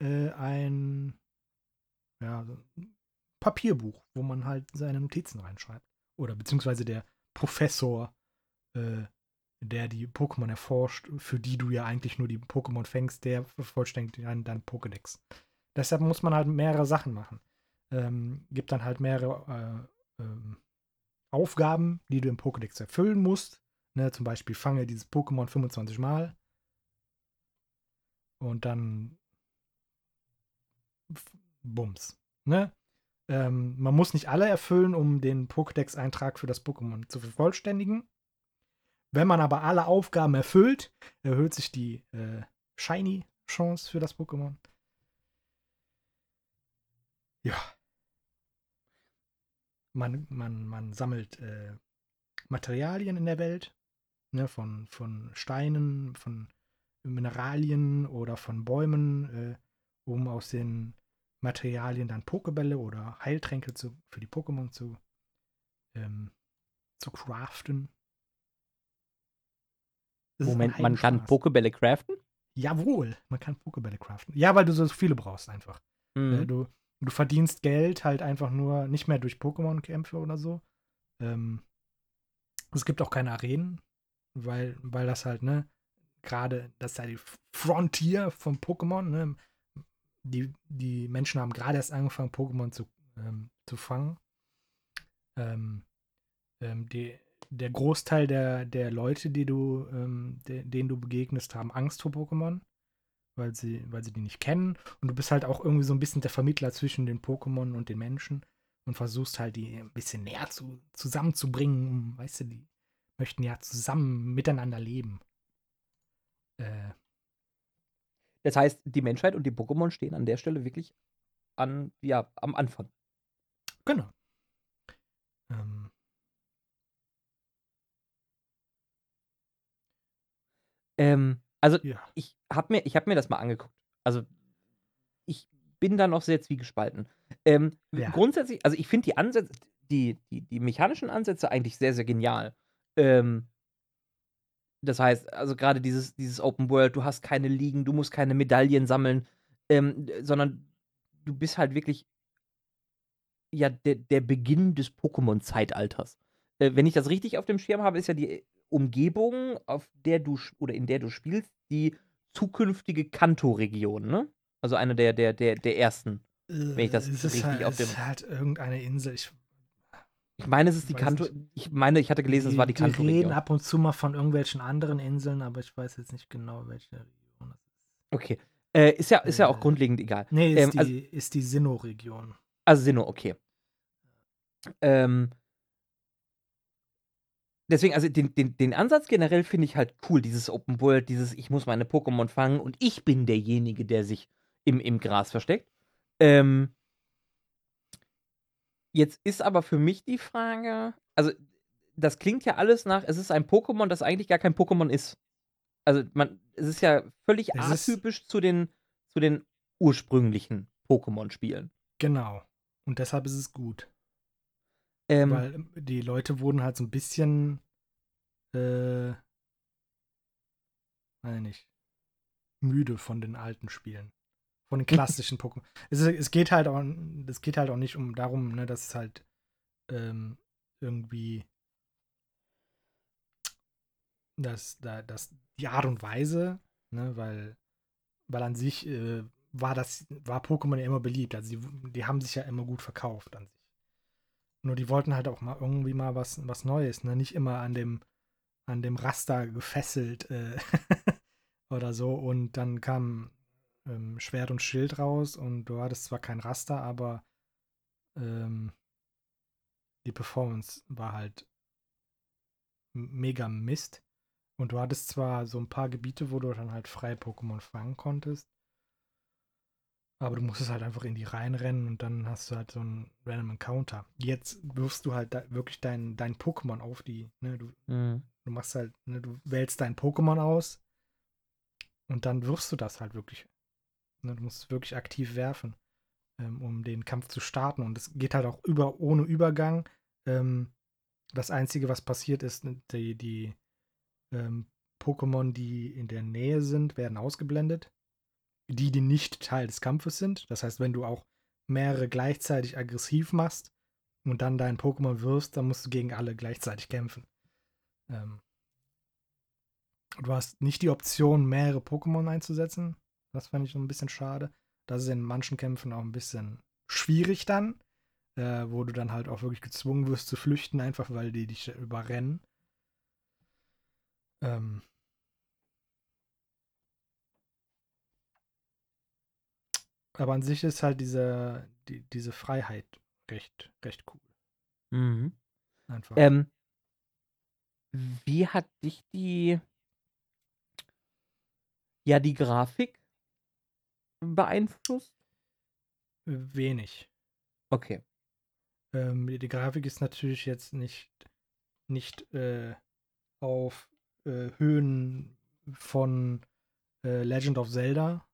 äh, ein ja, Papierbuch, wo man halt seine Notizen reinschreibt. Oder beziehungsweise der Professor, äh, der die Pokémon erforscht, für die du ja eigentlich nur die Pokémon fängst, der vervollständigt deinen dein Pokédex. Deshalb muss man halt mehrere Sachen machen. Ähm, gibt dann halt mehrere äh, ähm, Aufgaben, die du im Pokédex erfüllen musst. Ne, zum Beispiel fange dieses Pokémon 25 Mal. Und dann Bums. Ne? Ähm, man muss nicht alle erfüllen, um den Pokédex-Eintrag für das Pokémon zu vervollständigen. Wenn man aber alle Aufgaben erfüllt, erhöht sich die äh, Shiny-Chance für das Pokémon. Ja. Man, man, man sammelt äh, Materialien in der Welt, ne, von, von Steinen, von Mineralien oder von Bäumen, äh, um aus den Materialien dann Pokebälle oder Heiltränke zu, für die Pokémon zu, ähm, zu craften. Das Moment, man kann Pokebälle craften? Jawohl, man kann Pokebälle craften. Ja, weil du so viele brauchst einfach. Mhm. Du, du verdienst Geld halt einfach nur nicht mehr durch Pokémon-Kämpfe oder so. Ähm, es gibt auch keine Arenen, weil, weil das halt, ne, gerade, das ist ja die Frontier von Pokémon, ne? Die, die Menschen haben gerade erst angefangen, Pokémon zu, ähm, zu fangen. Ähm, ähm, die, der Großteil der, der Leute, die du, ähm, de, denen du begegnest, haben Angst vor Pokémon, weil sie, weil sie die nicht kennen. Und du bist halt auch irgendwie so ein bisschen der Vermittler zwischen den Pokémon und den Menschen und versuchst halt die ein bisschen näher zu, zusammenzubringen. Weißt du, die möchten ja zusammen miteinander leben. Äh, das heißt, die Menschheit und die Pokémon stehen an der Stelle wirklich an, ja, am Anfang. Genau. Ähm. Ähm, also ja. ich habe mir, hab mir das mal angeguckt. Also ich bin da noch sehr zwiegespalten. Ähm, ja. Grundsätzlich, also ich finde die Ansätze, die, die, die mechanischen Ansätze eigentlich sehr, sehr genial. Ähm, das heißt, also gerade dieses, dieses Open World, du hast keine Ligen, du musst keine Medaillen sammeln, ähm, sondern du bist halt wirklich ja der, der Beginn des Pokémon-Zeitalters. Äh, wenn ich das richtig auf dem Schirm habe, ist ja die Umgebung, auf der du oder in der du spielst, die zukünftige Kanto-Region, ne? Also eine der, der, der, der ersten. Wenn ich das äh, es richtig halt, auf dem. Es ist halt irgendeine Insel. Ich ich meine, es ist die Kanto. Ich meine, ich hatte gelesen, die, es war die Kanto. Wir reden ab und zu mal von irgendwelchen anderen Inseln, aber ich weiß jetzt nicht genau, welche Region das ist. Okay. Äh, ist, ja, ist ja auch äh, grundlegend egal. Nee, ist ähm, die, also, ist die Sinnoh-Region. Also Sinnoh, okay. Ähm, deswegen, also den, den, den Ansatz generell finde ich halt cool, dieses Open World, dieses ich muss meine Pokémon fangen und ich bin derjenige, der sich im, im Gras versteckt. Ähm, Jetzt ist aber für mich die Frage, also das klingt ja alles nach, es ist ein Pokémon, das eigentlich gar kein Pokémon ist. Also man, es ist ja völlig es atypisch zu den, zu den ursprünglichen Pokémon-Spielen. Genau. Und deshalb ist es gut. Ähm, Weil ähm, die Leute wurden halt so ein bisschen, äh, weiß nicht, müde von den alten Spielen. Von den klassischen Pokémon. Es, es, geht halt auch, es geht halt auch nicht um darum, ne, dass es halt ähm, irgendwie dass, dass die Art und Weise, ne, weil, weil an sich äh, war das, war Pokémon ja immer beliebt. Also die, die haben sich ja immer gut verkauft an sich. Nur die wollten halt auch mal irgendwie mal was, was Neues, ne? Nicht immer an dem, an dem Raster gefesselt äh, oder so. Und dann kam ähm, Schwert und Schild raus und du hattest zwar kein Raster, aber ähm, die Performance war halt mega Mist. Und du hattest zwar so ein paar Gebiete, wo du dann halt frei Pokémon fangen konntest. Aber du musst es halt einfach in die reinrennen und dann hast du halt so einen Random Encounter. Jetzt wirfst du halt wirklich dein, dein Pokémon auf die, ne, du, Mhm. du machst halt, ne, du wählst dein Pokémon aus und dann wirfst du das halt wirklich. Ne, du musst wirklich aktiv werfen, ähm, um den Kampf zu starten. Und es geht halt auch über, ohne Übergang. Ähm, das Einzige, was passiert ist, die, die ähm, Pokémon, die in der Nähe sind, werden ausgeblendet. Die, die nicht Teil des Kampfes sind. Das heißt, wenn du auch mehrere gleichzeitig aggressiv machst und dann dein Pokémon wirfst, dann musst du gegen alle gleichzeitig kämpfen. Ähm, du hast nicht die Option, mehrere Pokémon einzusetzen. Das fand ich so ein bisschen schade. Das ist in manchen Kämpfen auch ein bisschen schwierig dann, äh, wo du dann halt auch wirklich gezwungen wirst zu flüchten, einfach weil die dich überrennen. Ähm, aber an sich ist halt diese, die, diese Freiheit recht, recht cool. Mhm. Einfach. Ähm, wie hat dich die, ja, die Grafik beeinflusst? Wenig. Okay. Ähm, die, Grafik ist natürlich jetzt nicht, nicht äh, auf äh, Höhen von äh, Legend of Zelda,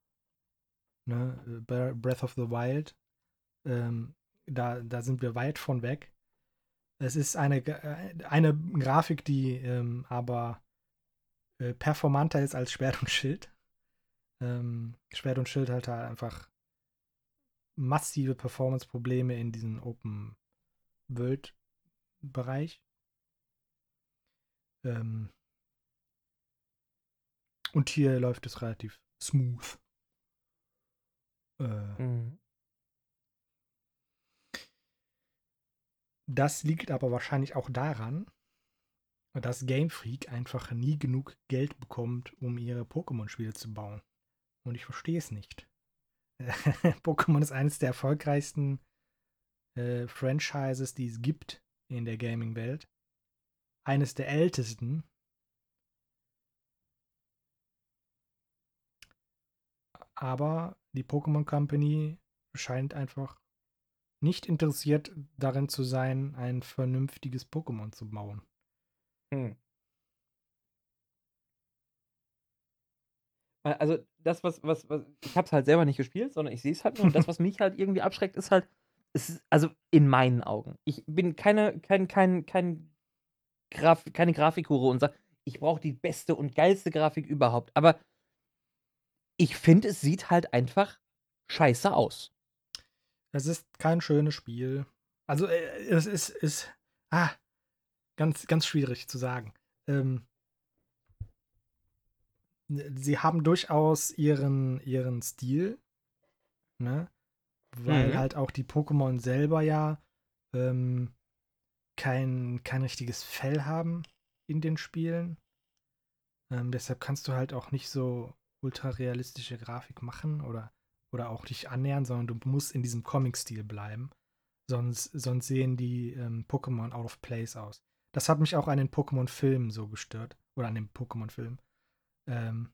ne, äh, Bre- Breath of the Wild. Ähm, da, da sind wir weit von weg. Es ist eine, äh, eine Grafik, die ähm, aber äh, performanter ist als Schwert und Schild. Ähm, Schwert und Schild hat halt einfach massive Performance-Probleme in diesem Open World-Bereich. Ähm, und hier läuft es relativ smooth. Äh, Mhm. Das liegt aber wahrscheinlich auch daran, dass Game Freak einfach nie genug Geld bekommt, um ihre Pokémon-Spiele zu bauen. Und ich verstehe es nicht. Pokémon ist eines der erfolgreichsten äh, Franchises, die es gibt in der Gaming-Welt. Eines der ältesten. Aber die Pokémon Company scheint einfach nicht interessiert darin zu sein, ein vernünftiges Pokémon zu bauen. Hm. Also das, was, was, was ich habe es halt selber nicht gespielt, sondern ich sehe es halt nur. Und das, was mich halt irgendwie abschreckt, ist halt, es ist, also in meinen Augen. Ich bin keine, kein, kein, kein Graf, keine Grafikhure und sage, ich brauche die beste und geilste Grafik überhaupt. Aber ich finde, es sieht halt einfach scheiße aus. Es ist kein schönes Spiel. Also äh, es ist, ist ah, ganz, ganz schwierig zu sagen. Ähm, sie haben durchaus ihren, ihren Stil, ne? Weil Mhm. halt auch die Pokémon selber ja ähm, kein, kein richtiges Fell haben in den Spielen. Ähm, deshalb kannst du halt auch nicht so ultra realistische Grafik machen oder, oder auch dich annähern, sondern du musst in diesem Comic-Stil bleiben. Sonst, sonst sehen die ähm, Pokémon out of place aus. Das hat mich auch an den Pokémon-Filmen so gestört. Oder an dem Pokémon-Film. Ähm,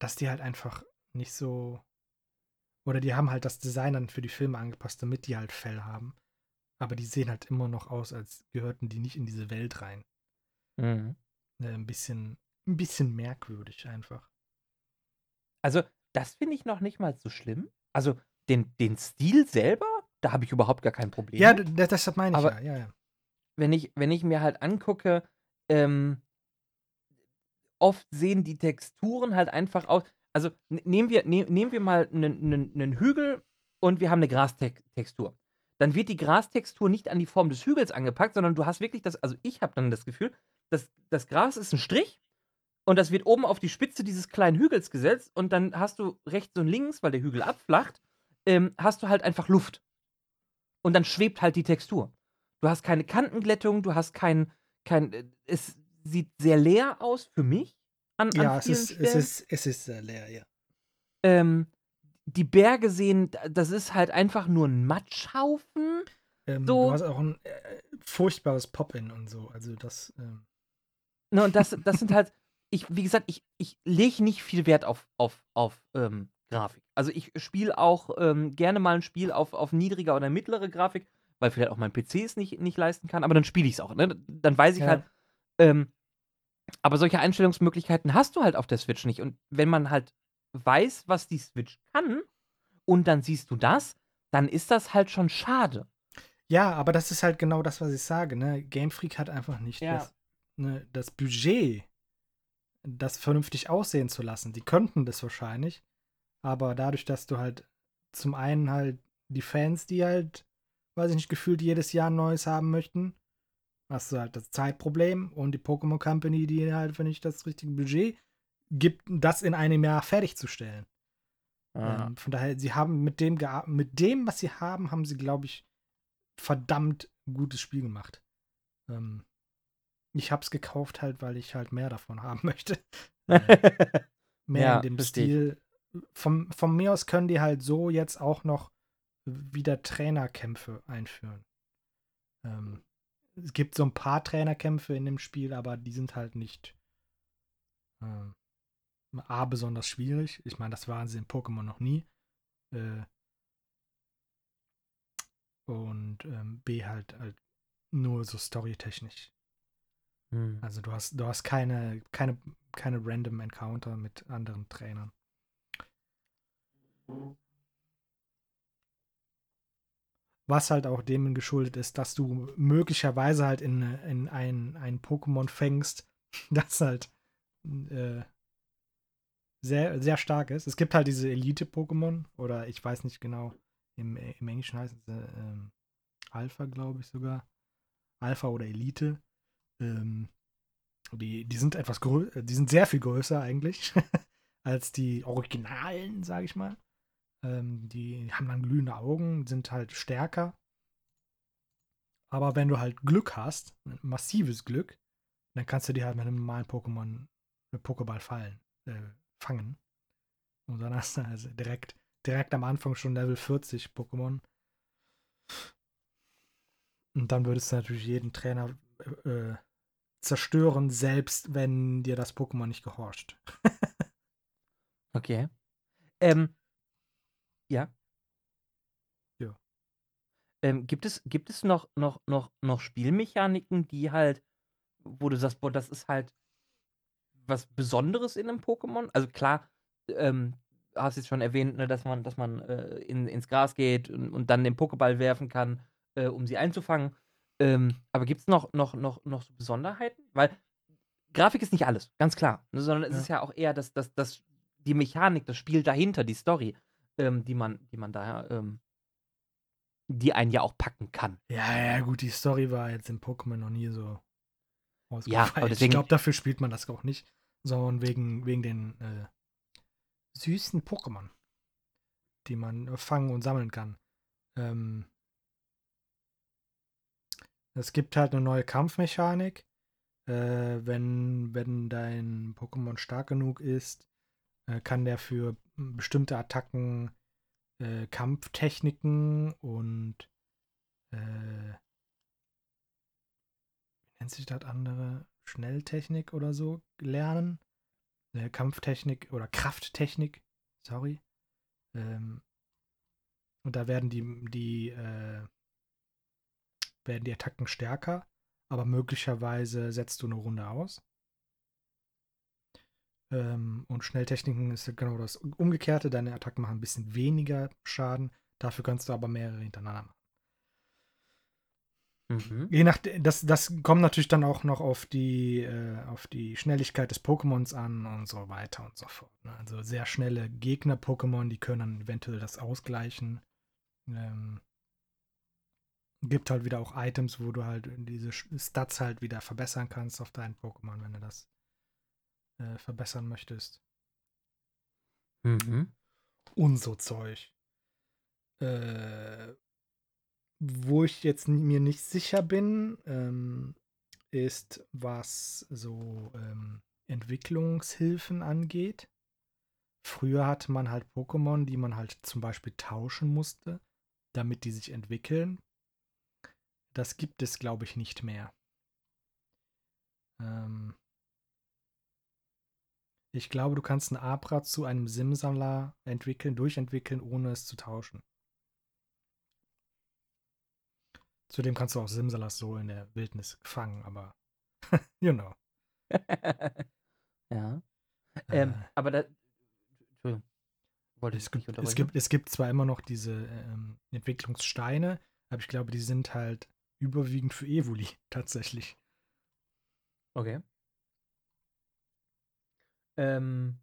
dass die halt einfach nicht so. Oder die haben halt das Design dann für die Filme angepasst, damit die halt Fell haben. Aber die sehen halt immer noch aus, als gehörten die nicht in diese Welt rein. Mhm. Äh, ein bisschen, ein bisschen merkwürdig einfach. Also, das finde ich noch nicht mal so schlimm. Also, den, den Stil selber, da habe ich überhaupt gar kein Problem. Ja, das, das meine ich Aber- ja, ja, ja. wenn ich, wenn ich mir halt angucke, ähm, oft sehen die Texturen halt einfach aus. Also nehmen wir, ne, nehmen wir mal einen Hügel und wir haben eine Grastextur. Dann wird die Grastextur nicht an die Form des Hügels angepackt, sondern du hast wirklich das, also ich habe dann das Gefühl, dass das Gras ist ein Strich und das wird oben auf die Spitze dieses kleinen Hügels gesetzt und dann hast du rechts und links, weil der Hügel abflacht, ähm, hast du halt einfach Luft. Und dann schwebt halt die Textur. Du hast keine Kantenglättung, du hast kein, kein, äh, es sieht sehr leer aus für mich an, Ja, an es ist, es ist, es ist sehr leer, ja. ähm, die Berge sehen, das ist halt einfach nur ein Matschhaufen. Ähm, So- Du hast auch ein äh, furchtbares Pop-In und so. Also das, ähm, Ne, und das, das sind halt, ich, wie gesagt, ich, ich lege nicht viel Wert auf, auf, auf ähm, Grafik. Also ich spiele auch ähm, gerne mal ein Spiel auf, auf niedriger oder mittlere Grafik, weil vielleicht auch mein PC es nicht, nicht leisten kann, aber dann spiele ich es auch. Ne? Dann weiß ich Ja. halt, ähm, aber solche Einstellungsmöglichkeiten hast du halt auf der Switch nicht. Und wenn man halt weiß, was die Switch kann, und dann siehst du das, dann ist das halt schon schade. Ja, aber das ist halt genau das, was ich sage. Ne? Game Freak hat einfach nicht Ja. das, ne, das Budget, das vernünftig aussehen zu lassen. Die könnten das wahrscheinlich, aber dadurch, dass du halt zum einen halt die Fans, die halt, weiß ich nicht, gefühlt jedes Jahr ein neues haben möchten, hast du halt das Zeitproblem und die Pokémon Company, die halt, wenn ich das richtige Budget gibt, das in einem Jahr fertigzustellen. Ähm, von daher, sie haben mit dem, mit dem, was sie haben, haben sie, glaube ich, verdammt gutes Spiel gemacht. Ähm, ich habe es gekauft halt, weil ich halt mehr davon haben möchte. Äh, mehr Ja, in dem. Stil. Vom, von mir aus können die halt so jetzt auch noch wieder Trainerkämpfe einführen. Ähm, es gibt so ein paar Trainerkämpfe in dem Spiel, aber die sind halt nicht ähm, A, besonders schwierig. Ich meine, das waren sie in Pokémon noch nie. Äh, und ähm, B halt, halt nur so storytechnisch. Hm. Also du hast, du hast keine, keine, keine random Encounter mit anderen Trainern. Was halt auch dem geschuldet ist, dass du möglicherweise halt in, in ein, ein Pokémon fängst, das halt äh, sehr, sehr stark ist. Es gibt halt diese Elite-Pokémon, oder ich weiß nicht genau, im, im Englischen heißen sie ähm, Alpha, glaube ich sogar. Alpha oder Elite. Ähm, die, die sind etwas größer, die sind sehr viel größer eigentlich als die Originalen, sage ich mal. Ähm, die haben dann glühende Augen, sind halt stärker. Aber wenn du halt Glück hast, massives Glück, dann kannst du die halt mit einem normalen Pokémon, mit Pokéball fallen, äh, fangen. Und dann hast du also direkt, direkt am Anfang schon Level 40 Pokémon. Und dann würdest du natürlich jeden Trainer äh, zerstören, selbst wenn dir das Pokémon nicht gehorcht. Okay. Ähm, ja. Ja. Ähm, gibt es, gibt es noch, noch, noch, noch Spielmechaniken, die halt, wo du sagst, boah, das ist halt was Besonderes in einem Pokémon? Also klar, ähm, hast jetzt schon erwähnt, ne, dass man, dass man äh, in, ins Gras geht und, und dann den Pokéball werfen kann, äh, um sie einzufangen. Ähm, aber gibt es noch, noch, noch, noch so Besonderheiten? Weil Grafik ist nicht alles, ganz klar. Ne, sondern es Ja. ist ja auch eher das, das, das, die Mechanik, das Spiel dahinter, die Story, ähm, die man, die man da, ähm, die einen ja auch packen kann. Ja, ja, gut, die Story war jetzt in Pokémon noch nie so Ja, ausgefeilt. aber deswegen- Ich glaube, dafür spielt man das auch nicht, sondern wegen, wegen den äh, süßen Pokémon, die man äh, fangen und sammeln kann. Ähm, es gibt halt eine neue Kampfmechanik. Äh, wenn, wenn dein Pokémon stark genug ist, äh, kann der für bestimmte Attacken äh, Kampftechniken und äh, wie nennt sich das andere? Schnelltechnik oder so lernen. Äh, Kampftechnik oder Krafttechnik, sorry. Ähm, und da werden die, die, äh, werden die Attacken stärker, aber möglicherweise setzt du eine Runde aus. Ähm, und Schnelltechniken ist genau das Umgekehrte. Deine Attacken machen ein bisschen weniger Schaden, dafür kannst du aber mehrere hintereinander machen. Mhm. Je nach, das, das kommt natürlich dann auch noch auf die, äh, auf die Schnelligkeit des Pokémons an und so weiter und so fort. Ne? Also sehr schnelle Gegner-Pokémon, die können dann eventuell das ausgleichen. Ähm, gibt halt wieder auch Items, wo du halt diese Stats halt wieder verbessern kannst auf deinen Pokémon, wenn du das äh, verbessern möchtest. Mhm. Und so Zeug. Äh, wo ich jetzt mir nicht sicher bin, ähm, ist, was so ähm, Entwicklungshilfen angeht. Früher hatte man halt Pokémon, die man halt zum Beispiel tauschen musste, damit die sich entwickeln. Das gibt es, glaube ich, nicht mehr. Ähm, Ich glaube, du kannst ein Abra zu einem Simsammler entwickeln, durchentwickeln, ohne es zu tauschen. Zudem kannst du auch Simsalas so in der Wildnis fangen, aber you know. ja. Ähm, Äh, aber da. Entschuldigung. Wollte es, gibt, es, gibt, es gibt zwar immer noch diese ähm, Entwicklungssteine, aber ich glaube, die sind halt überwiegend für Evoli tatsächlich. Okay. Ähm,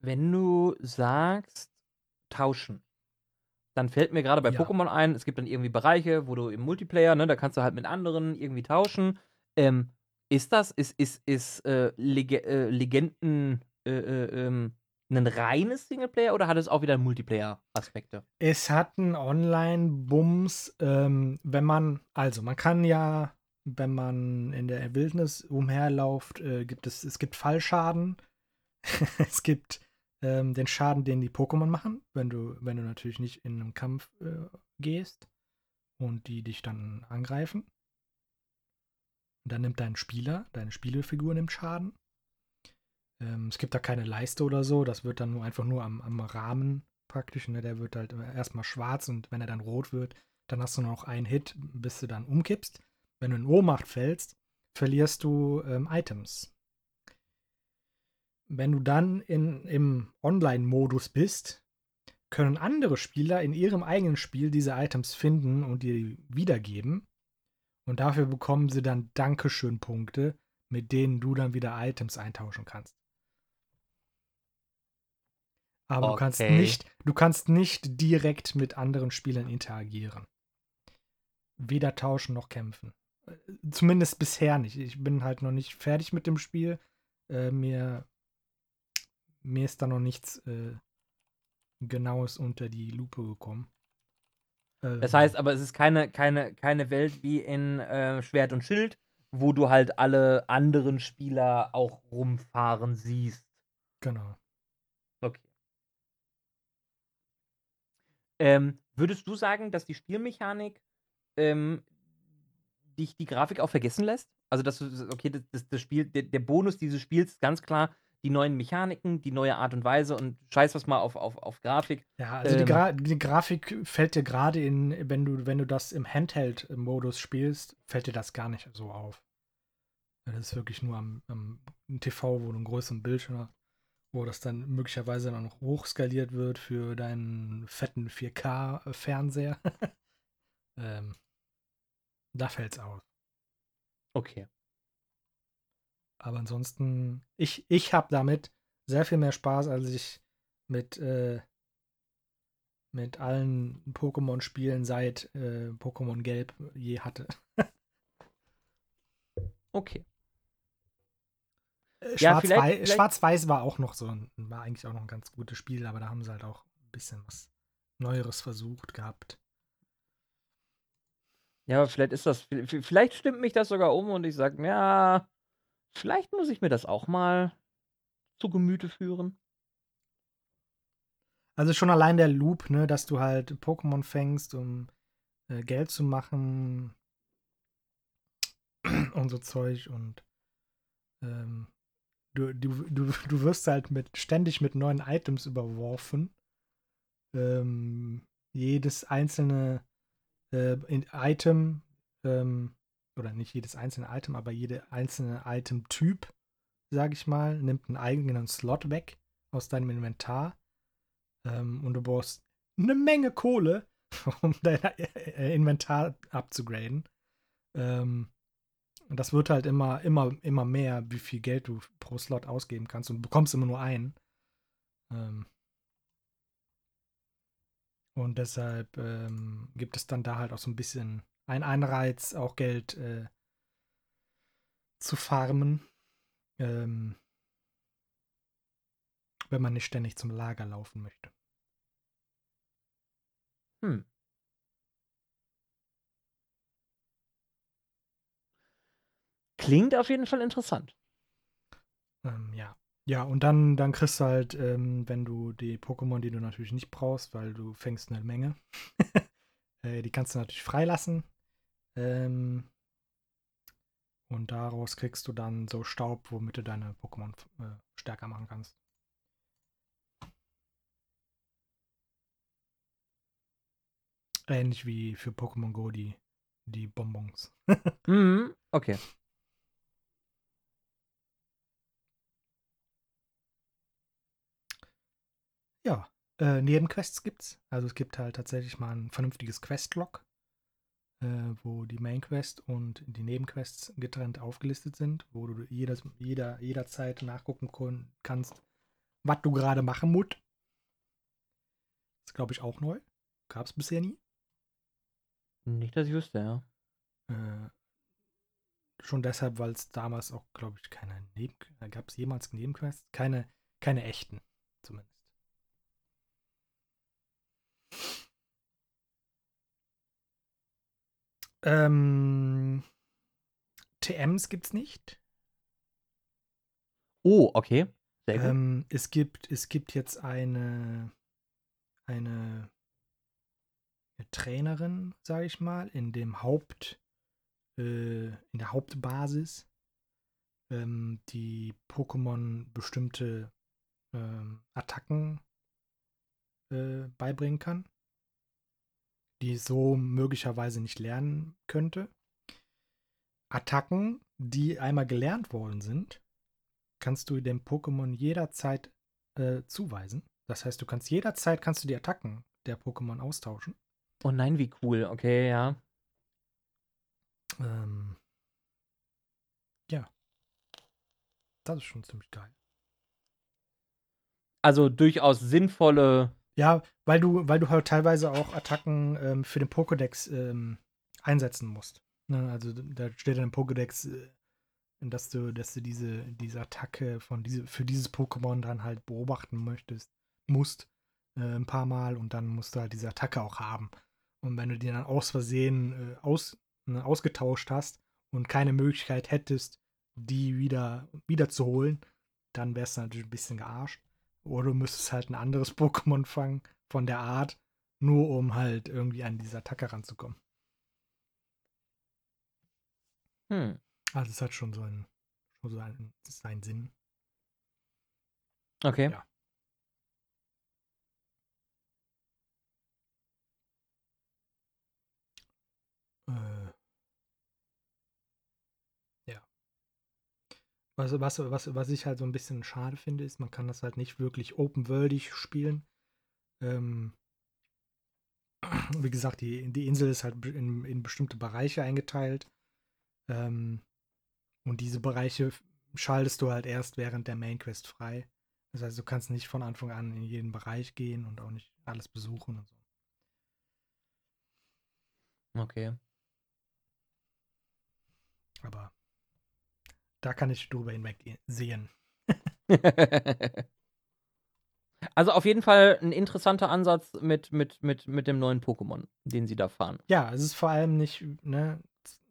wenn du sagst, tauschen, dann fällt mir gerade bei Ja. Pokémon ein, es gibt dann irgendwie Bereiche, wo du im Multiplayer, ne, da kannst du halt mit anderen irgendwie tauschen. Ähm, ist das, ist, ist, ist äh, Lege äh, Legenden äh, äh, ähm, ein reines Singleplayer oder hat es auch wieder Multiplayer-Aspekte? Es hat einen Online-Bums, ähm, wenn man, also man kann ja, wenn man in der Wildnis umherläuft, äh, gibt es, es gibt Fallschaden. es gibt ähm, den Schaden, den die Pokémon machen, wenn du, wenn du natürlich nicht in einen Kampf äh, gehst und die dich dann angreifen. Und dann nimmt dein Spieler, deine Spielfigur nimmt Schaden. Ähm, es gibt da keine Leiste oder so, das wird dann nur einfach nur am, am Rahmen praktisch. Ne? Der wird halt erstmal schwarz und wenn er dann rot wird, dann hast du noch einen Hit, bis du dann umkippst. Wenn du in Ohnmacht fällst, verlierst du ähm, Items. Wenn du dann in, im Online-Modus bist, können andere Spieler in ihrem eigenen Spiel diese Items finden und dir wiedergeben. Und dafür bekommen sie dann Dankeschön-Punkte, mit denen du dann wieder Items eintauschen kannst. Aber du kannst Okay. nicht, du kannst nicht direkt mit anderen Spielern interagieren. Weder tauschen noch kämpfen. Zumindest bisher nicht. Ich bin halt noch nicht fertig mit dem Spiel. Äh, mir, mir ist da noch nichts äh, Genaues unter die Lupe gekommen. Das Ähm, heißt aber, es ist keine, keine, keine Welt wie in äh, Schwert und Schild, wo du halt alle anderen Spieler auch rumfahren siehst. Genau. Okay. Ähm, würdest du sagen, dass die Spielmechanik ähm, dich die Grafik auch vergessen lässt? Also, dass du, okay, das, das, Spiel, der, der Bonus dieses Spiels ist ganz klar die neuen Mechaniken, die neue Art und Weise und scheiß was mal auf, auf, auf Grafik. Ja, also die, Ähm. Gra die Grafik fällt dir gerade in, wenn du, wenn du das im Handheld-Modus spielst, fällt dir das gar nicht so auf. Das ist wirklich nur am, am TV, wo du einen größeren Bildschirm hast, wo das dann möglicherweise dann noch hochskaliert wird für deinen fetten 4K-Fernseher. ähm, da fällt's aus. Okay. Aber ansonsten, ich, ich habe damit sehr viel mehr Spaß, als ich mit, äh, mit allen Pokémon-Spielen seit äh, Pokémon Gelb je hatte. Okay. Äh, Ja, Schwarz-Weiß Schwarz-Weiß war auch noch so ein, war eigentlich auch noch ein ganz gutes Spiel, aber da haben sie halt auch ein bisschen was Neueres versucht gehabt. Ja, aber vielleicht ist das, vielleicht stimmt mich das sogar um und ich sage, ja, vielleicht muss ich mir das auch mal zu Gemüte führen. Also schon allein der Loop, ne, dass du halt Pokémon fängst, um äh, Geld zu machen und so Zeug und ähm, du, du, du, du wirst halt mit ständig mit neuen Items überworfen. Ähm, jedes einzelne äh, Item, ähm, oder nicht jedes einzelne Item, aber jede einzelne Item-Typ, sag ich mal, nimmt einen eigenen Slot weg aus deinem Inventar. Ähm, und du brauchst eine Menge Kohle, um dein äh, Inventar abzugraden. Ähm, und das wird halt immer, immer, immer mehr, wie viel Geld du pro Slot ausgeben kannst und bekommst immer nur einen. Ähm, und deshalb ähm, gibt es dann da halt auch so ein bisschen einen Anreiz, auch Geld äh, zu farmen. Ähm, wenn man nicht ständig zum Lager laufen möchte. Hm. Klingt auf jeden Fall interessant. Ähm, ja. Ja, und dann, dann kriegst du halt, ähm, wenn du die Pokémon, die du natürlich nicht brauchst, weil du fängst eine Menge, äh, die kannst du natürlich freilassen. Ähm, Und daraus kriegst du dann so Staub, womit du deine Pokémon äh, stärker machen kannst. Ähnlich wie für Pokémon Go die, die Bonbons. Mhm, okay. Ja, äh, Nebenquests gibt's. Also es gibt halt tatsächlich mal ein vernünftiges Questlog, äh, wo die Main Quest und die Nebenquests getrennt aufgelistet sind, wo du jedes, jeder, jederzeit nachgucken kannst, was du gerade machen musst. Das ist, glaube ich, auch neu. Gab es bisher nie. Nicht, dass ich wüsste, ja. Äh, schon deshalb, weil es damals auch, glaube ich, keine Neben äh, gab es jemals Nebenquests? Keine, keine echten, zumindest. Ähm, TMs gibt's nicht. Oh, okay. Sehr gut. Ähm, es gibt, es gibt jetzt eine, eine, eine Trainerin, sage ich mal, in dem Haupt, äh, in der Hauptbasis, ähm, die Pokémon bestimmte ähm, Attacken äh, beibringen kann, die so möglicherweise nicht lernen könnte. Attacken, die einmal gelernt worden sind, kannst du dem Pokémon jederzeit äh, zuweisen. Das heißt, du kannst jederzeit kannst du die Attacken der Pokémon austauschen. oh nein, wie cool. Okay, ja. Ähm, ja. Das ist schon ziemlich geil. Also durchaus sinnvolle. Ja, weil du, weil du halt teilweise auch Attacken ähm, für den Pokédex ähm, einsetzen musst. Ne? Also da steht dann im Pokédex, äh, dass du, dass du diese, diese Attacke von diese, für dieses Pokémon dann halt beobachten möchtest, musst äh, ein paar Mal und dann musst du halt diese Attacke auch haben. Und wenn du die dann aus Versehen äh, aus, ne, ausgetauscht hast und keine Möglichkeit hättest, die wieder, wieder zu holen, dann wärst du natürlich ein bisschen gearscht. Oder du müsstest halt ein anderes Pokémon fangen von der Art, nur um halt irgendwie an diese Attacke ranzukommen. Hm. Also es hat schon so einen, schon so einen, seinen Sinn. Okay. Ja. Äh, Was, was, was, was ich halt so ein bisschen schade finde, ist, man kann das halt nicht wirklich open-worldig spielen. Ähm, wie gesagt, die, die Insel ist halt in, in bestimmte Bereiche eingeteilt. Ähm, und diese Bereiche schaltest du halt erst während der Main Quest frei. Das heißt, du kannst nicht von Anfang an in jeden Bereich gehen und auch nicht alles besuchen und so. Okay. Aber da kann ich drüber hinweg sehen. also auf jeden Fall ein interessanter Ansatz mit, mit, mit, mit dem neuen Pokémon, den sie da fahren. Ja, es ist vor allem nicht ne,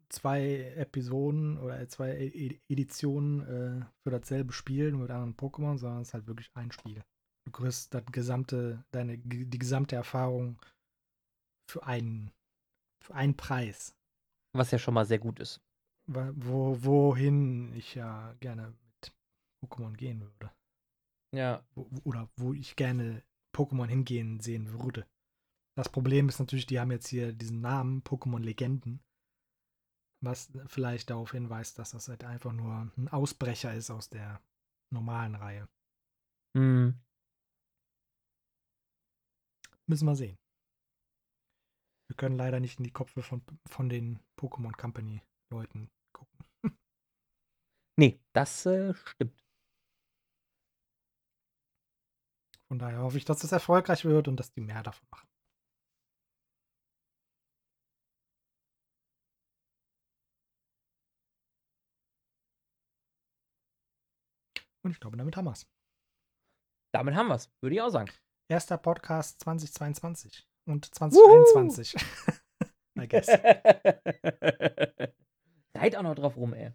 zwei Episoden oder zwei E- Editionen äh, für dasselbe Spiel, nur mit anderen Pokémon, sondern es ist halt wirklich ein Spiel. Du kriegst das gesamte, deine, die gesamte Erfahrung für einen, für einen Preis. Was ja schon mal sehr gut ist. Wo, wohin ich ja gerne mit Pokémon gehen würde. Ja. Oder wo ich gerne Pokémon hingehen sehen würde. Das Problem ist natürlich, die haben jetzt hier diesen Namen Pokémon Legenden, was vielleicht darauf hinweist, dass das halt einfach nur ein Ausbrecher ist aus der normalen Reihe. Hm. Müssen wir sehen. Wir können leider nicht in die Köpfe von, von den Pokémon Company Leuten. Nee, das äh, stimmt. Von daher hoffe ich, dass es erfolgreich wird und dass die mehr davon machen. Und ich glaube, damit haben wir es. Damit haben wir es, würde ich auch sagen. Erster Podcast 2022 und 2021. I guess. Seid auch noch drauf rum, ey.